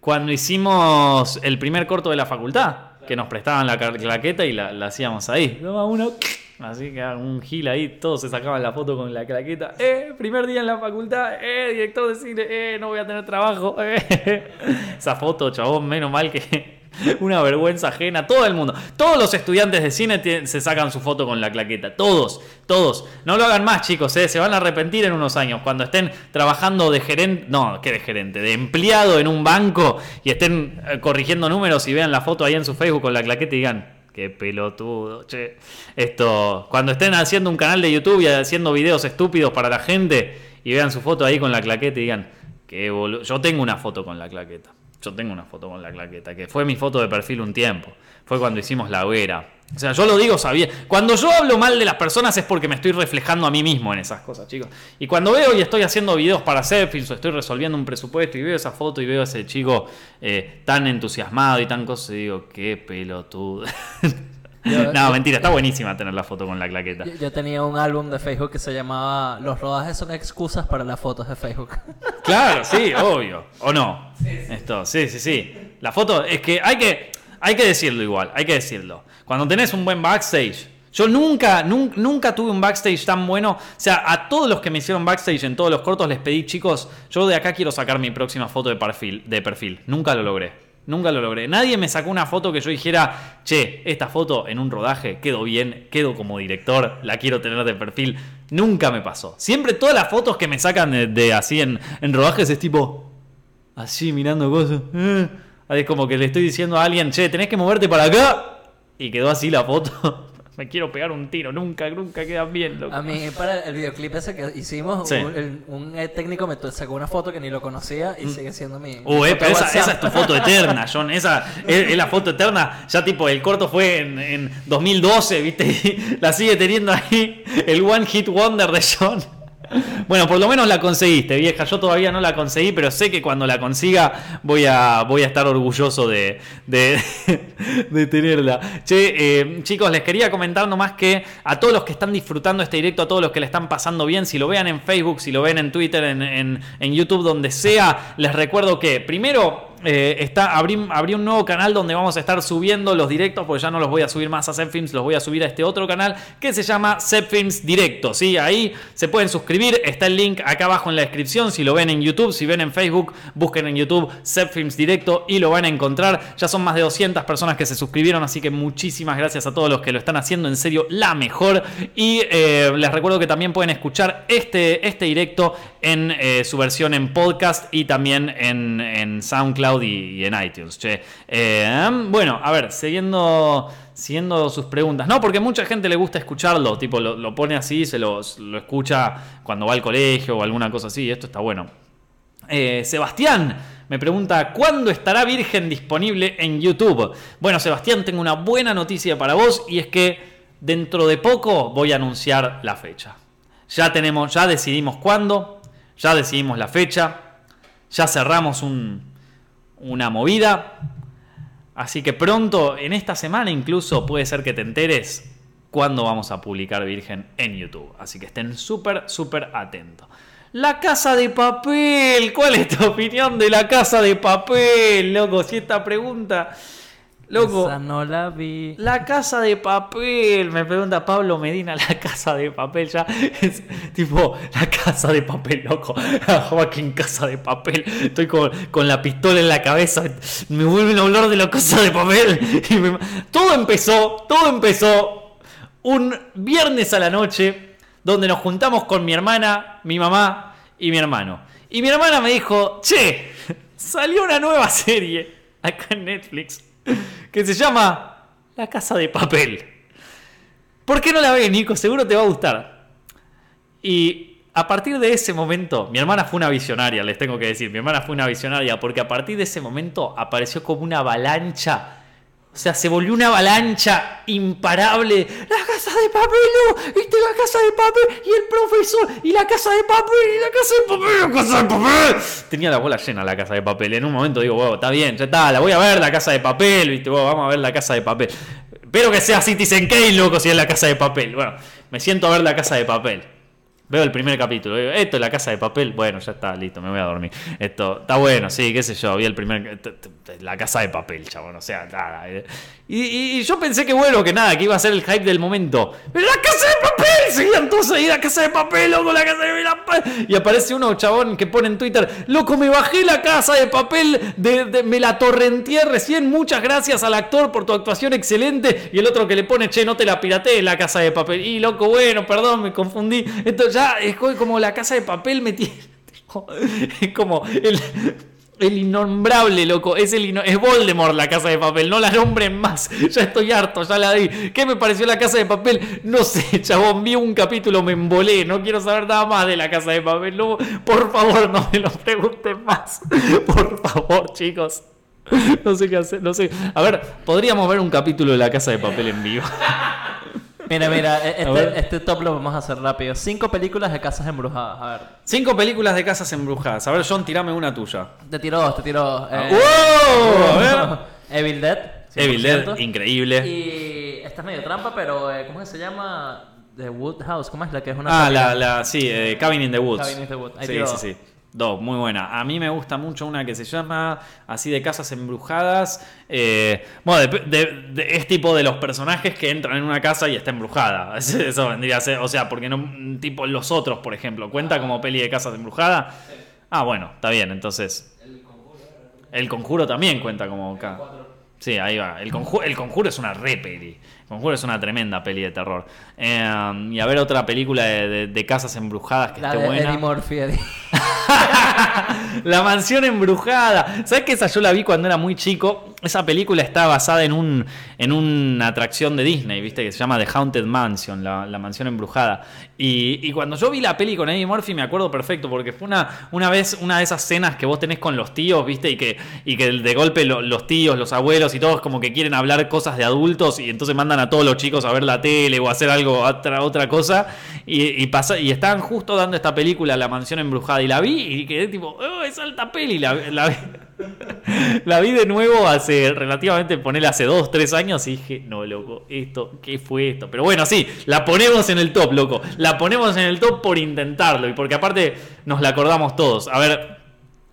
cuando hicimos el primer corto de la facultad, que nos prestaban la claqueta y la, la hacíamos ahí. Toma uno, así que un gil ahí, todos se sacaban la foto con la claqueta. Eh, primer día en la facultad, eh, director de cine, eh, no voy a tener trabajo. eh. Esa foto, chabón, menos mal que una vergüenza ajena. Todo el mundo, todos los estudiantes de cine se sacan su foto con la claqueta. Todos, todos. No lo hagan más, chicos, eh, se van a arrepentir en unos años. Cuando estén trabajando de gerente, no, ¿qué de gerente? De empleado en un banco y estén eh, corrigiendo números y vean la foto ahí en su Facebook con la claqueta y digan. Qué pelotudo, che. Esto, cuando estén haciendo un canal de YouTube y haciendo videos estúpidos para la gente y vean su foto ahí con la claqueta y digan, qué boludo. Yo tengo una foto con la claqueta. Yo tengo una foto con la claqueta, que fue mi foto de perfil un tiempo. Fue cuando hicimos la hoguera. O sea, yo lo digo sabía. Cuando yo hablo mal de las personas es porque me estoy reflejando a mí mismo en esas cosas, chicos. Y cuando veo y estoy haciendo videos para Cepfilms o estoy resolviendo un presupuesto y veo esa foto y veo a ese chico eh, tan entusiasmado y tan cosa, y digo, qué pelotudo. Yo- no, mentira, está buenísima tener la foto con la claqueta. Yo, yo tenía un álbum de Facebook que se llamaba Los rodajes son excusas para las fotos de Facebook. Claro, sí, obvio. ¿O no? Esto, sí, sí, sí. La foto, es que hay que, hay que decirlo igual, hay que decirlo. Cuando tenés un buen backstage, yo nunca, nun- nunca, tuve un backstage tan bueno. O sea, a todos los que me hicieron backstage en todos los cortos les pedí, chicos, yo de acá quiero sacar mi próxima foto de perfil. De perfil. Nunca lo logré. Nunca lo logré. Nadie me sacó una foto que yo dijera, che, esta foto en un rodaje quedó bien, quedo como director, la quiero tener de perfil. Nunca me pasó. Siempre todas las fotos que me sacan de, de así en, en rodajes es tipo, así mirando cosas. eh. Es como que le estoy diciendo a alguien, che, tenés que moverte para acá. Y quedó así la foto. Me quiero pegar un tiro, nunca, nunca quedan bien, loco. A mí, para el videoclip ese que hicimos, Sí. un, eh, técnico me sacó una foto que ni lo conocía y sigue siendo mi. Uh, mi eh, pero esa, esa es tu foto eterna, John. Esa es, es la foto eterna. Ya tipo, el corto fue en, en 2012, ¿viste? Y la sigue teniendo ahí el One Hit Wonder de John. Bueno, por lo menos la conseguiste, vieja. Yo todavía no la conseguí, pero sé que cuando la consiga voy a, voy a estar orgulloso de, de, tenerla. Che, eh, chicos, les quería comentar nomás que a todos los que están disfrutando este directo, a todos los que le están pasando bien, si lo vean en Facebook, si lo ven en Twitter, en- en YouTube, donde sea, les recuerdo que primero eh, está, abrí, un nuevo canal donde vamos a estar subiendo los directos, porque ya no los voy a subir más a Zepfilms, los voy a subir a este otro canal que se llama Zepfilms Directo. ¿sí? Ahí se pueden suscribir, está el link acá abajo en la descripción. Si lo ven en YouTube, si ven en Facebook, busquen en YouTube Zepfilms Directo y lo van a encontrar. Ya son más de 200 personas que se suscribieron, así que muchísimas gracias a todos los que lo están haciendo. En serio, la mejor. Y eh, les recuerdo que también pueden escuchar este, este directo en eh, su versión en podcast y también en, en SoundCloud y, en iTunes. Che. Eh, bueno, a ver, siguiendo, siguiendo sus preguntas. No, porque mucha gente le gusta escucharlo, tipo lo, lo pone así, se lo, lo escucha cuando va al colegio o alguna cosa así. Esto está bueno. Eh, Sebastián me pregunta, ¿cuándo estará Virgen disponible en YouTube? Bueno, Sebastián, tengo una buena noticia para vos y es que dentro de poco voy a anunciar la fecha. Ya tenemos, ya decidimos cuándo, ya decidimos la fecha, ya cerramos un, una movida. Así que pronto, en esta semana incluso, puede ser que te enteres cuándo vamos a publicar Virgen en YouTube. Así que estén súper, súper atentos. La casa de papel. ¿Cuál es tu opinión de la casa de papel, loco? Si esta pregunta. Loco. Esa no la vi. La casa de papel, me pregunta Pablo Medina, la casa de papel ya es tipo la casa de papel, loco. Joaquín, casa de papel. Estoy con, con la pistola en la cabeza, me vuelven a hablar de la casa de papel. Y me- Todo empezó, todo empezó un viernes a la noche donde nos juntamos con mi hermana, mi mamá y mi hermano. Y mi hermana me dijo, che, salió una nueva serie acá en Netflix que se llama La Casa de Papel. ¿Por qué no la ves, Nico? Seguro te va a gustar. Y a partir de ese momento, mi hermana fue una visionaria, les tengo que decir, mi hermana fue una visionaria porque a partir de ese momento apareció como una avalancha. O sea, se volvió una avalancha imparable. La casa de papel, no, viste la casa de papel y el profesor y la casa de papel y la casa de papel, la casa de papel. Tenía la bola llena la casa de papel. En un momento digo, wow, está bien, ya está, la voy a ver la casa de papel, viste, wow, vamos a ver la casa de papel. Espero que sea Citizen Kane, loco, si es la casa de papel. Bueno, me siento a ver la casa de papel. Veo el primer capítulo, digo, esto es la casa de papel, bueno, ya está, listo, me voy a dormir. Esto está bueno, sí, qué sé yo, vi el primer... La casa de papel, chabón, o sea, nada. eh. Y, y- yo pensé que bueno, que nada, que iba a ser el hype del momento. ¡Pero la casa de papel! Seguían todos ahí, la casa de papel, loco, la casa de papel. Y aparece uno, chabón, que pone en Twitter, loco, me bajé la casa de papel, de, me la torrenteé recién, muchas gracias al actor por tu actuación excelente. Y el otro que le pone, che, no te la pirateé la casa de papel. Y loco, bueno, perdón, me confundí. Esto ya es co- como la casa de papel me tiene... Es como el... El innombrable, loco. Es, el es Voldemort la casa de papel. No la nombren más. Ya estoy harto, ya la di. ¿Qué me pareció la casa de papel? No sé, chabón. Vi un capítulo, me embolé. No quiero saber nada más de la casa de papel. No, por favor, no me lo pregunten más. Por favor, chicos. No sé qué hacer. No sé. A ver, podríamos ver un capítulo de la casa de papel en vivo. Mira, mira, e- A este, este top lo vamos a hacer rápido. Cinco películas de casas embrujadas. A ver, Cinco películas de casas embrujadas. A ver, John, tirame una tuya. te tiró dos, te tiró. eh, ¡Wow! A ver. Evil Dead. Evil Dead, 100%. increíble. Y esta es medio trampa, pero eh, ¿cómo es que se llama? The Woodhouse. ¿Cómo es la que es una Ah, la, familia? la, sí, eh, Cabin in the Woods. Cabin in the Woods. Ahí Sí, sí, dos. sí. Dos, muy buena. A mí me gusta mucho una que se llama así de casas embrujadas. Eh, bueno, de- es tipo de los personajes que entran en una casa y está embrujada. Eso vendría a ser, o sea, porque no, tipo los otros, por ejemplo, cuenta como peli de casas embrujadas. Ah, bueno, está bien, entonces. El conjuro también cuenta como. ca- Sí, ahí va. El conjuro, el conjuro es una re peli. El conjuro es una tremenda peli de terror. Eh, y a ver otra película de, de- de casas embrujadas que La esté de buena. Eddie Murphy. Eddie. La mansión embrujada. ¿Sabes que esa yo la vi cuando era muy chico? Esa película está basada en un en una atracción de Disney, ¿viste? Que se llama The Haunted Mansion, la, la mansión embrujada. Y, y cuando yo vi la peli con Eddie Murphy me acuerdo perfecto, porque fue una, una vez una de esas cenas que vos tenés con los tíos, ¿viste? Y que, y que de golpe lo- los tíos, los abuelos y todos como que quieren hablar cosas de adultos y entonces mandan a todos los chicos a ver la tele o a hacer algo, otra, otra cosa. Y, pasa, y estaban justo dando esta película, La mansión embrujada, y la vi y quedé tipo, oh, es alta peli. La, la, la vi de nuevo hace relativamente, ponele hace dos, tres años y dije, no, loco, esto, ¿qué fue esto? Pero bueno, sí, la ponemos en el top, loco. La ponemos en el top por intentarlo y porque aparte nos la acordamos todos. A ver,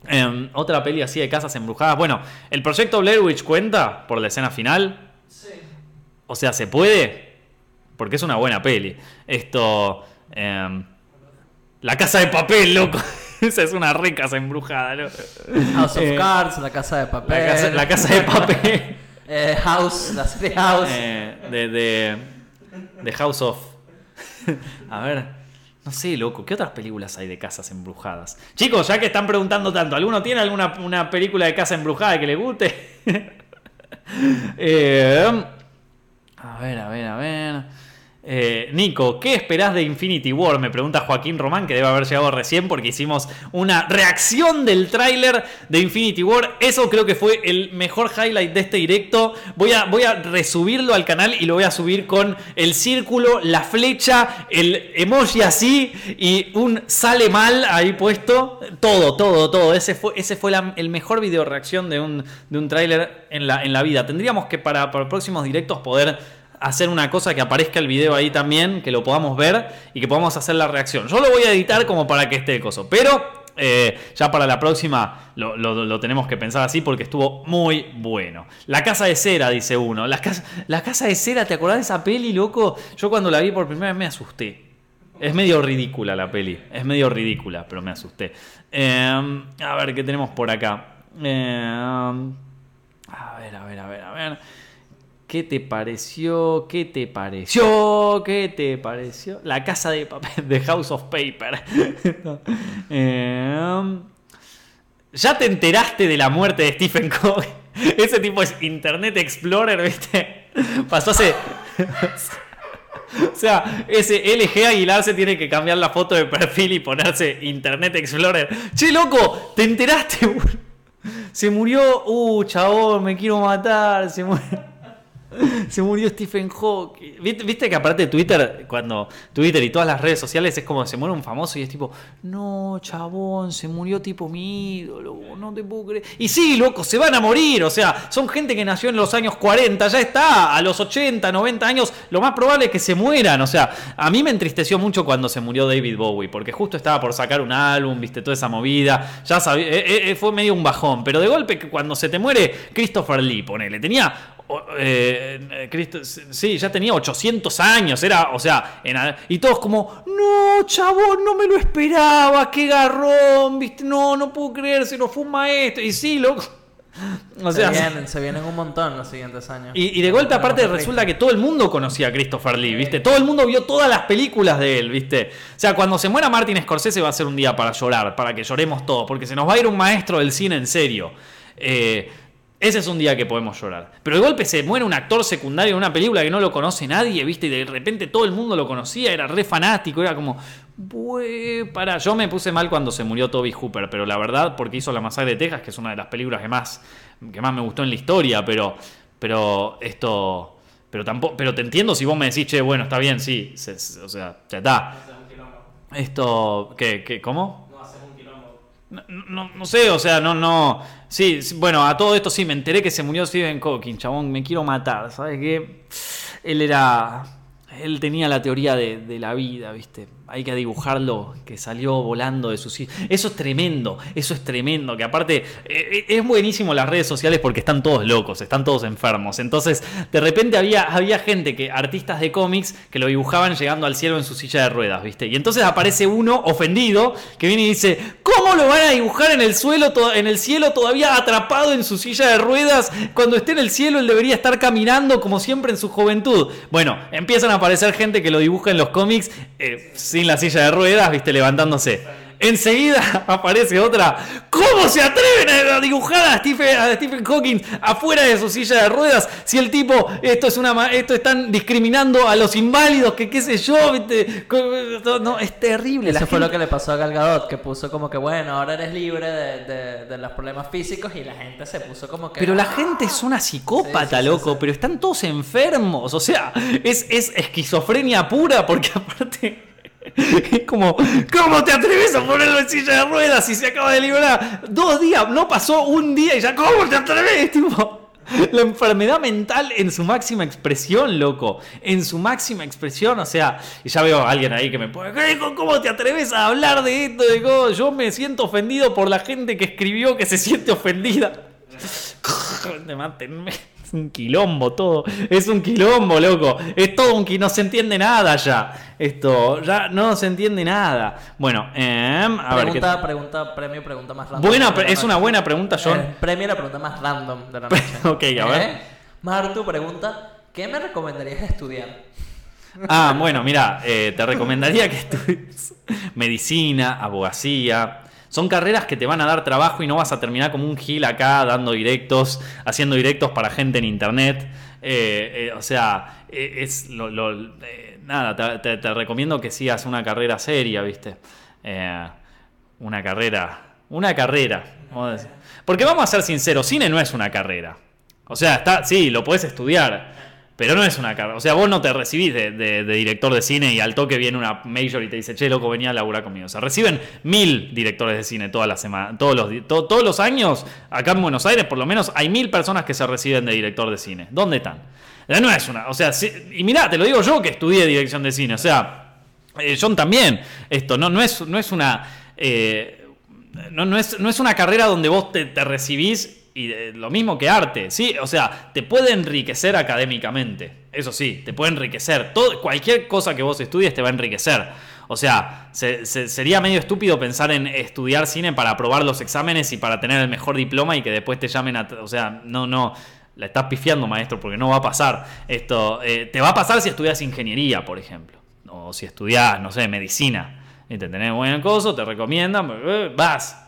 Em, otra peli así de casas embrujadas. Bueno, el proyecto Blair Witch cuenta por la escena final. Sí. O sea, ¿se puede? Porque es una buena peli. Esto. em, la casa de papel, loco. Esa es una re casa embrujada, loco. House of Eh, Cards, La Casa de Papel. La casa, la casa de papel. Eh, House, la serie House. Eh, de, de, de House of. A ver, no sé, loco, ¿qué otras películas hay de casas embrujadas? Chicos, ya que están preguntando tanto, ¿alguno tiene alguna una película de casa embrujada que le guste? A ver, a ver, a ver. Eh, Nico, ¿qué esperás de Infinity War? Me pregunta Joaquín Román, que debe haber llegado recién porque hicimos una reacción del tráiler de Infinity War. Eso creo que fue el mejor highlight de este directo. Voy a, voy a resubirlo al canal y lo voy a subir con el círculo, la flecha, el emoji así y un sale mal ahí puesto. Todo, todo, todo. Ese fue, ese fue el mejor video reacción de un, de un tráiler en la, en la vida. Tendríamos que para, para próximos directos poder hacer una cosa que aparezca el video ahí también, que lo podamos ver y que podamos hacer la reacción. Yo lo voy a editar como para que esté el coso, pero eh, ya para la próxima lo, tenemos que pensar así porque estuvo muy bueno. La casa de cera, dice uno. La casa, la casa de cera, ¿te acordás de esa peli, loco? Yo cuando la vi por primera vez me asusté. Es medio ridícula la peli. Es medio ridícula, pero me asusté. Eh, a ver, ¿qué tenemos por acá? Eh, a ver, a ver, a ver, a ver. ¿Qué te pareció? ¿Qué te pareció? ¿Qué te pareció? La casa de papel de House of Paper. Eh, ¿Ya te enteraste de la muerte de Stephen Hawking? Ese tipo es Internet Explorer, ¿viste? Pasó hace... O sea, ese LG Aguilar se tiene que cambiar la foto de perfil y ponerse Internet Explorer. Che, loco, ¿te enteraste? Se murió. Uh, chabón, me quiero matar. Se murió. Se murió Stephen Hawking. ¿Viste, que aparte Twitter, cuando Twitter y todas las redes sociales es como se muere un famoso y es tipo, no, chabón, se murió tipo mi ídolo, no te puedo creer. Y sí, loco, se van a morir. O sea, son gente que nació en los años 40, ya está, a los 80, 90 años, lo más probable es que se mueran. O sea, a mí me entristeció mucho cuando se murió David Bowie, porque justo estaba por sacar un álbum, viste, toda esa movida. Ya sabía, eh, eh, fue medio un bajón, pero de golpe cuando se te muere Christopher Lee, ponele, tenía eh, eh, Cristo- sí, ya tenía 800 años, era, o sea, en y todos como, no, chabón, no me lo esperaba, qué garrón, viste, no, no puedo creer, se nos fue un maestro, y sí, loco, o se, sea, vienen, se vienen un montón los siguientes años. y, y de golpe aparte resulta que todo el mundo conocía a Christopher Lee, ¿viste? Todo el mundo vio todas las películas de él, ¿viste? O sea, cuando se muera Martin Scorsese va a ser un día para llorar, para que lloremos todos, porque se nos va a ir un maestro del cine en serio. Eh, ese es un día que podemos llorar. Pero de golpe se muere un actor secundario en una película que no lo conoce nadie, ¿viste? Y de repente todo el mundo lo conocía, era re fanático, era como... "Bue, para, yo me puse mal cuando se murió Toby Hooper, pero la verdad, porque hizo La Masacre de Texas, que es una de las películas que más, que más me gustó en la historia, pero, pero esto... Pero tampoco, pero te entiendo si vos me decís, che, bueno, está bien, sí, se- se- o sea, ya está. Esto, ¿qué, qué, cómo? No haces un quilombo. No, no, sé, o sea, no, no. Sí, sí, bueno, a todo esto sí, me enteré que se murió Stephen Hawking, chabón, me quiero matar, ¿sabes qué? Él era. Él tenía la teoría de, de la vida, ¿viste? Hay que dibujarlo, que salió volando de su sitio. Eso es tremendo, eso es tremendo. Que aparte, eh, es buenísimo las redes sociales porque están todos locos, están todos enfermos. Entonces, de repente había, había gente que, artistas de cómics, que lo dibujaban llegando al cielo en su silla de ruedas, ¿viste? Y entonces aparece uno ofendido que viene y dice: ¿Cómo lo van a dibujar en el suelo, en el cielo, todavía atrapado en su silla de ruedas? Cuando esté en el cielo, él debería estar caminando como siempre en su juventud. Bueno, empiezan a aparecer gente que lo dibuja en los cómics eh, la silla de ruedas, ¿viste? Levantándose. Enseguida aparece otra. ¿Cómo se atreven a dibujar a Stephen, a Stephen Hawking afuera de su silla de ruedas? Si el tipo, esto es una, esto están discriminando a los inválidos, que qué sé yo, ¿viste? No, es terrible. la Eso fue lo que le pasó a Gal Gadot, que puso como que, bueno, ahora eres libre de, de- de los problemas físicos y la gente se puso como que... Pero la "Ah". gente es una psicópata, Sí, sí, sí, loco, sí. pero están todos enfermos. O sea, es, es esquizofrenia pura, porque aparte. Es como, ¿cómo te atreves a ponerlo en silla de ruedas si se acaba de liberar? Dos días, no pasó un día y ya, ¿cómo te atreves? Tipo, La enfermedad mental en su máxima expresión, loco. En su máxima expresión, o sea, y ya veo a alguien ahí que me pone, "¿Qué? ¿cómo te atreves a hablar de esto? Digo, yo me siento ofendido por la gente que escribió que se siente ofendida. Mátenme. Un quilombo todo. Es un quilombo, loco. Es todo un quilombo. No se entiende nada ya. Esto, ya no se entiende nada. Bueno, em, a ver. pregunta, ¿qué- pre- premio, pregunta más random. Buena, es una buena pregunta, John. Eh, premio la pregunta más random de la noche. Ok, a ver. ¿Eh? Martu pregunta: ¿Qué me recomendarías estudiar? Ah, bueno, mira, eh, te recomendaría que estudies medicina, abogacía. Son carreras que te van a dar trabajo y no vas a terminar como un gil acá dando directos, haciendo directos para gente en internet. Eh, eh, o sea, eh, es lo, nada, te, recomiendo que sigas una carrera seria, ¿viste? Una carrera, una carrera. Porque vamos a ser sinceros, cine no es una carrera. O sea, está, sí, lo puedes estudiar, pero no es una carrera. O sea, vos no te recibís de, director de cine y al toque viene una major y te dice, che, loco, venía a laburar conmigo. O sea, reciben mil directores de cine toda la semana, todos los, todos los años, acá en Buenos Aires por lo menos, hay mil personas que se reciben de director de cine. ¿Dónde están? Eh, No es una, o sea, y mirá, te lo digo yo que estudié dirección de cine, o sea, eh, John también, esto, no, no, es, no es una... eh, no, no es, no es una carrera donde vos te, te recibís y eh, lo mismo que arte, ¿sí? O sea, te puede enriquecer académicamente. Eso sí, te puede enriquecer. Todo, cualquier cosa que vos estudies te va a enriquecer. O sea, se- se- sería medio estúpido pensar en estudiar cine para aprobar los exámenes y para tener el mejor diploma y que después te llamen a... O sea, no, no. La estás pifiando, maestro, porque no va a pasar. Esto eh, te va a pasar si estudias ingeniería, por ejemplo. O si estudias, no sé, medicina. Y te tenés buen coso, te recomiendan, eh, vas.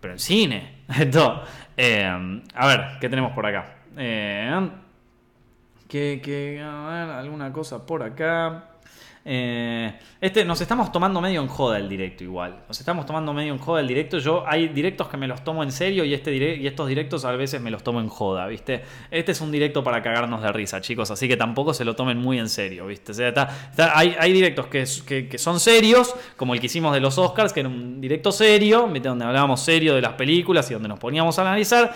Pero en cine. Esto, eh, a ver, ¿qué tenemos por acá? Eh, que, que, a ver, alguna cosa por acá. Eh, este, nos estamos tomando medio en joda el directo igual. Nos estamos tomando medio en joda el directo. Yo hay directos que me los tomo en serio y, este y estos directos a veces me los tomo en joda, ¿viste? Este es un directo para cagarnos de risa, chicos. Así que tampoco se lo tomen muy en serio, ¿viste? O sea, está- hay, hay directos que, que- que son serios, como el que hicimos de los Oscars, que era un directo serio. Donde hablábamos serio de las películas y donde nos poníamos a analizar.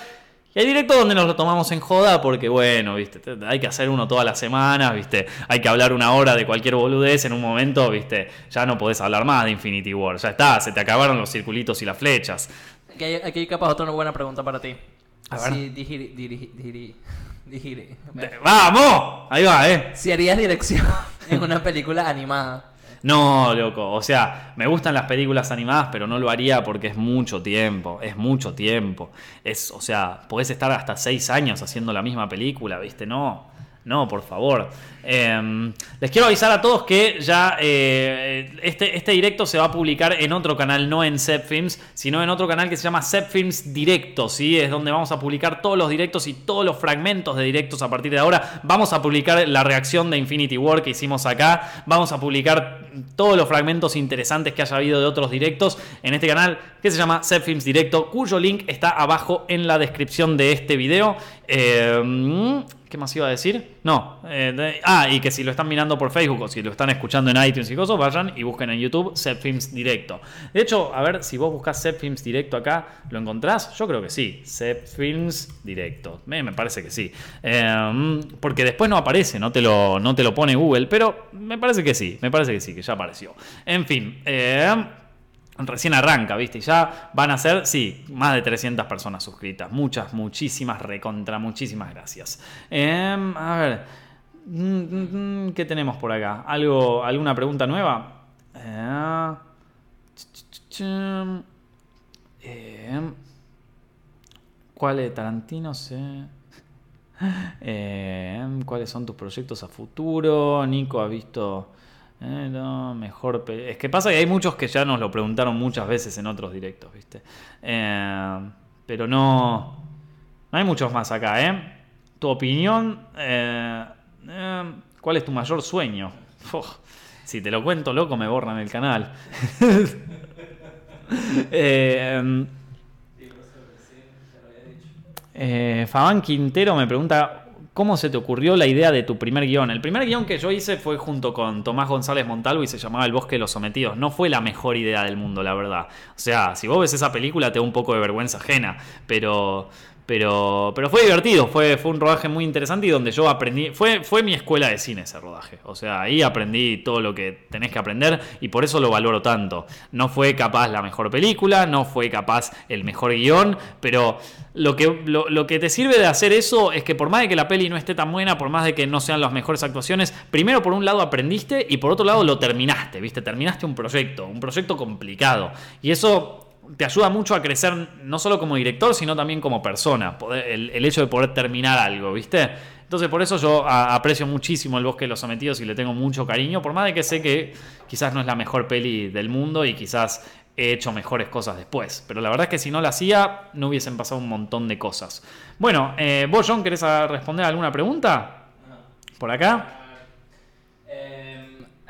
Y hay directos donde nos lo tomamos en joda porque, bueno, viste, te- hay que hacer uno todas las semanas, viste, hay que hablar una hora de cualquier boludez en un momento, viste, ya no podés hablar más de Infinity War, ya está, se te acabaron los circulitos y las flechas. Aquí hay, aquí capaz otra buena pregunta para ti. A ver. Si, digiri- ¡Vamos! Ahí va, eh. si harías dirección en una película animada. No, loco, o sea, me gustan las películas animadas, pero no lo haría porque es mucho tiempo, es mucho tiempo. Es, o sea, podés estar hasta seis años haciendo la misma película, ¿viste? No, no, por favor. Eh, les quiero avisar a todos que ya eh, este, este directo se va a publicar en otro canal, no en Zep Films, sino en otro canal que se llama Zep Films Directo, ¿sí? Es donde vamos a publicar todos los directos y todos los fragmentos de directos a partir de ahora. Vamos a publicar la reacción de Infinity War que hicimos acá. Vamos a publicar todos los fragmentos interesantes que haya habido de otros directos en este canal que se llama Zep Films Directo, cuyo link está abajo en la descripción de este video. Eh, ¿Qué más iba a decir? No. eh, ah, y que si lo están mirando por Facebook o si lo están escuchando en iTunes y cosas, vayan y busquen en YouTube Zep Films Directo. De hecho, a ver, si vos buscas Zep Films Directo acá, ¿lo encontrás? Yo creo que sí. Zep Films Directo. Me, parece que sí. Eh, porque después no aparece, no te, lo, no te lo pone Google, pero me parece que sí. Me parece que sí, que ya apareció. En fin. Recién arranca, ¿viste? Y ya van a ser, sí, más de 300 personas suscritas. Muchas, muchísimas, recontra, muchísimas gracias. Em, a ver, mm, mm, mm, ¿qué tenemos por acá? ¿Algo, ¿Alguna pregunta nueva? Eh. Em, ¿Cuál es Tarantino? Sé. Em, ¿Cuáles son tus proyectos a futuro? Nico ha visto... Eh, no, mejor. Es que pasa que hay muchos que ya nos lo preguntaron muchas veces en otros directos, ¿viste? Eh, pero no. No hay muchos más acá, ¿eh? Tu opinión. eh, ¿Cuál es tu mayor sueño? Uf, si te lo cuento, loco, me borran el canal. eh, eh, Fabán Quintero me pregunta cómo se te ocurrió la idea de tu primer guion. El primer guion que yo hice fue junto con Tomás González Montalvo y se llamaba El bosque de los sometidos. No fue la mejor idea del mundo, la verdad. O sea, si vos ves esa película te da un poco de vergüenza ajena, pero... Pero, pero fue divertido, fue, fue un rodaje muy interesante y donde yo aprendí, fue, fue mi escuela de cine ese rodaje. O sea, ahí aprendí todo lo que tenés que aprender y por eso lo valoro tanto. No fue capaz la mejor película, no fue capaz el mejor guion, pero lo que, lo, lo que te sirve de hacer eso es que por más de que la peli no esté tan buena, por más de que no sean las mejores actuaciones, primero por un lado aprendiste y por otro lado lo terminaste, ¿viste? Terminaste un proyecto, un proyecto complicado. Y eso te ayuda mucho a crecer no solo como director, sino también como persona. El, el hecho de poder terminar algo, ¿viste? Entonces por eso yo a- aprecio muchísimo el Bosque de los Sometidos y le tengo mucho cariño, por más de que sé que quizás no es la mejor peli del mundo y quizás he hecho mejores cosas después. Pero la verdad es que si no la hacía, no hubiesen pasado un montón de cosas. Bueno, eh, vos, John, ¿querés a- responder alguna pregunta? ¿Por acá?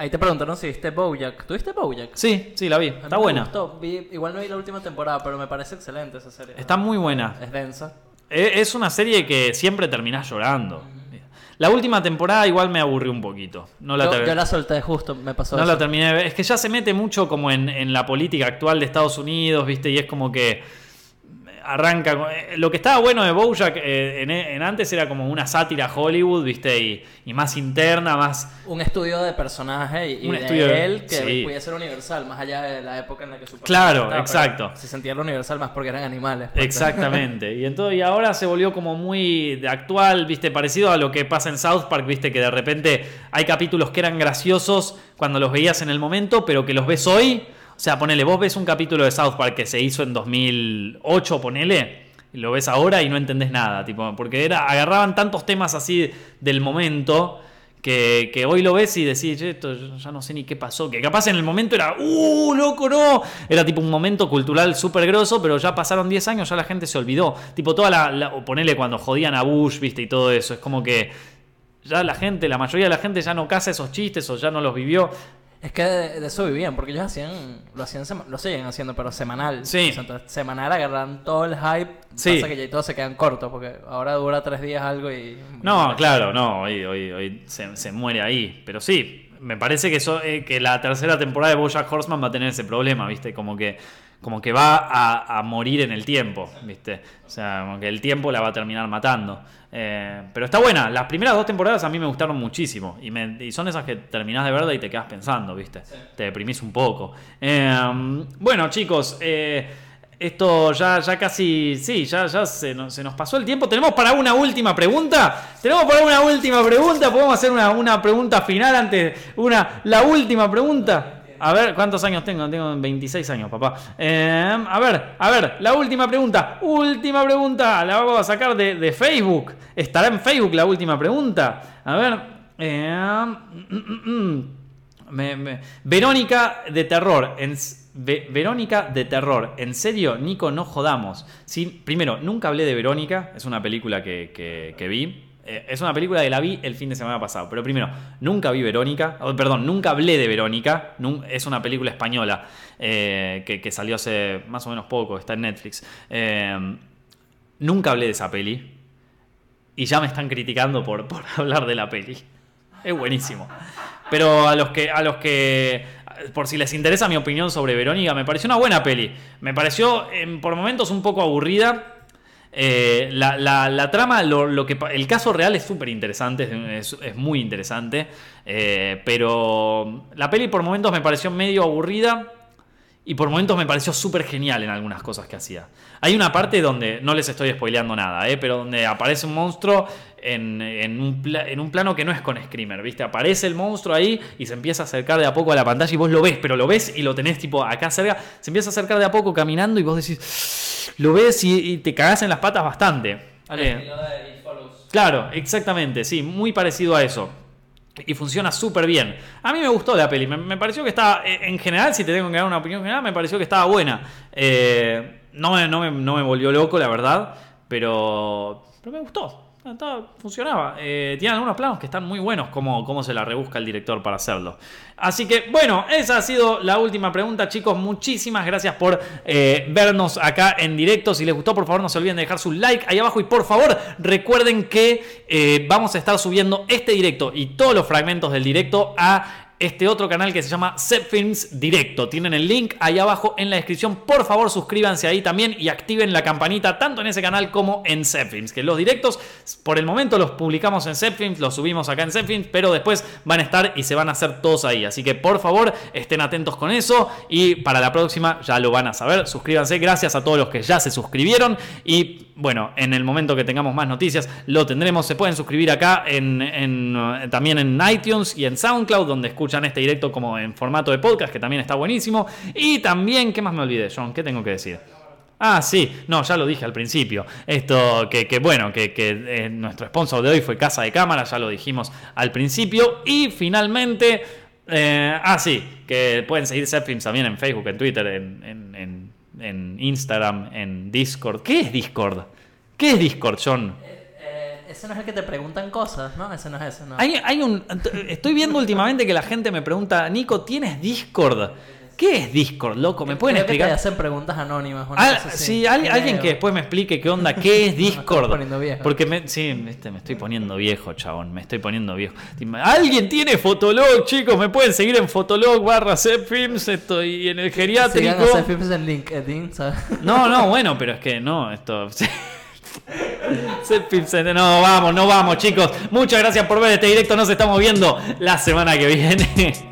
Ahí te preguntaron si viste Bojack. ¿Tuviste Bojack? Sí, sí, la vi. Está buena. gustó. Vi- igual no vi la última temporada, pero me parece excelente esa serie. Está muy buena. Es densa. E- Es una serie que siempre terminás llorando. La última temporada igual me aburrió un poquito. No la, Yo, ter- yo la solté justo, me pasó no eso. la terminé de ver. Es que ya se mete mucho como en, en la política actual de Estados Unidos, ¿viste? Y es como que arranca. con- eh, Lo que estaba bueno de Bojack eh, en, en antes era como una sátira Hollywood, ¿viste? Y, y más interna, más. Un estudio de personaje y, Un estudio de- él que sí. podía ser universal, más allá de la época en la que su Claro, estaba, exacto. Se sentía lo universal más porque eran animales. pues. Exactamente. Y entonces, y ahora se volvió como muy de actual, viste, parecido a lo que pasa en South Park, viste, que de repente hay capítulos que eran graciosos cuando los veías en el momento, pero que los ves hoy. O sea, ponele, vos ves un capítulo de South Park que se hizo en 2008, ponele, y lo ves ahora y no entendés nada, tipo, porque era, agarraban tantos temas así del momento. Que, que hoy lo ves y decís, "Che, esto ya no sé ni qué pasó. Que capaz en el momento era, ¡uh, loco, no! Era tipo un momento cultural súper grosso, pero ya pasaron 10 años, ya la gente se olvidó. Tipo, toda la. la- o ponele cuando jodían a Bush, viste, y todo eso. Es como que ya la gente, la mayoría de la gente ya no caza esos chistes o ya no los vivió. Es que de, de eso vivían, porque ellos hacían, lo hacían, lo siguen haciendo, pero semanal. Sí. O sea, entonces, semanal agarran todo el hype. Sí. Pasa que ya todos se quedan cortos, porque ahora dura tres días algo y. No, claro, no, hoy, hoy, hoy se, se muere ahí. Pero sí, me parece que, eso, eh, que la tercera temporada de Bojack Horseman va a tener ese problema, ¿viste? Como que, como que va a, a morir en el tiempo, ¿viste? O sea, como que el tiempo la va a terminar matando. Eh, pero está buena, las primeras dos temporadas a mí me gustaron muchísimo. Y, me- y son esas que terminás de verla y te quedas pensando, ¿viste? Te deprimís un poco. Eh, bueno, chicos, eh, esto ya, ya casi, sí, ya, ya se, nos, se nos pasó el tiempo. ¿Tenemos para una última pregunta? ¿Tenemos para una última pregunta? ¿Podemos hacer una, una pregunta final antes? Una, la última pregunta. A ver, ¿cuántos años tengo? Tengo 26 años, papá. Eh, a ver, a ver, la última pregunta. Última pregunta. La vamos a sacar de, de Facebook. ¿Estará en Facebook la última pregunta? A ver. me- Verónica de terror. Verónica de terror. En serio, Nico, no jodamos. Sí, primero, nunca hablé de Verónica. Es una película que- que vi. Eh, es una película que la vi el fin de semana pasado. Pero primero, nunca vi Verónica. Perdón, nunca hablé de Verónica. Es una película española eh, que, salió hace más o menos poco. Está en Netflix. Eh, nunca hablé de esa peli. Y ya me están criticando por, por hablar de la peli. Es buenísimo. Pero a los que, a los que, por si les interesa mi opinión sobre Verónica, me pareció una buena peli. Me pareció por momentos un poco aburrida. Eh, la, la- trama, lo, lo que, el caso real es súper interesante, es, es muy interesante. Eh, pero la peli por momentos me pareció medio aburrida. Y por momentos me pareció súper genial en algunas cosas que hacía. Hay una parte donde, no les estoy spoileando nada, ¿eh? pero donde aparece un monstruo en, en un en un plano que no es con Screamer, ¿viste? Aparece el monstruo ahí y se empieza a acercar de a poco a la pantalla y vos lo ves, pero lo ves y lo tenés tipo acá cerca. Se empieza a acercar de a poco caminando y vos decís, lo ves y, y te cagás en las patas bastante. Eh. Claro, exactamente, sí, muy parecido a eso. Y funciona súper bien. A mí me gustó la peli, me, me pareció que estaba, eh, en general, si te tengo que dar una opinión general, me pareció que estaba buena. Eh, no, me, no, me, no me volvió loco, la verdad, pero, pero me gustó. Funcionaba. Eh, tiene algunos planos que están muy buenos, como, como se la rebusca el director para hacerlo. Así que, bueno, esa ha sido la última pregunta, chicos. Muchísimas gracias por eh, vernos acá en directo. Si les gustó, por favor, no se olviden de dejar su like ahí abajo. Y por favor, recuerden que eh, vamos a estar subiendo este directo y todos los fragmentos del directo a este otro canal que se llama Films Directo. Tienen el link ahí abajo en la descripción. Por favor, suscríbanse ahí también y activen la campanita tanto en ese canal como en Films. Que los directos, por el momento, los publicamos en Films, los subimos acá en Films, pero después van a estar y se van a hacer todos ahí. Así que por favor, estén atentos con eso y para la próxima ya lo van a saber. Suscríbanse. Gracias a todos los que ya se suscribieron y bueno, en el momento que tengamos más noticias lo tendremos. Se pueden suscribir acá en, también en iTunes y en SoundCloud, donde escuchan este directo como en formato de podcast, que también está buenísimo. Y también, ¿qué más me olvidé, John? ¿Qué tengo que decir? Ah, sí, no, ya lo dije al principio. Esto, que, bueno, que, eh, nuestro sponsor de hoy fue Casa de Cámara, ya lo dijimos al principio. Y finalmente, eh, ah, sí, que pueden seguir Zepfilms también en Facebook, en Twitter, en en Instagram, en Discord. ¿Qué es Discord? ¿Qué es Discord, John? Ese no es el que te preguntan cosas, ¿no? Ese no es ese, no. Hay, un, estoy viendo últimamente que la gente me pregunta, Nico, ¿tienes Discord? ¿Qué es Discord, loco? ¿Me pueden explicar? Que te hacen preguntas anónimas. sí, alguien que después me explique qué onda, qué es Discord. me poniendo viejo. Porque me, sí, me estoy poniendo viejo, chabón. Me estoy poniendo viejo. ¿Alguien tiene Fotolog, chicos? Me pueden seguir en Fotolog barra Films. Estoy en el geriátrico. Sigan en LinkedIn, ¿sabes? No, no, bueno, pero es que no, esto. No, vamos, no vamos, chicos. Muchas gracias por ver este directo. Nos estamos viendo la semana que viene.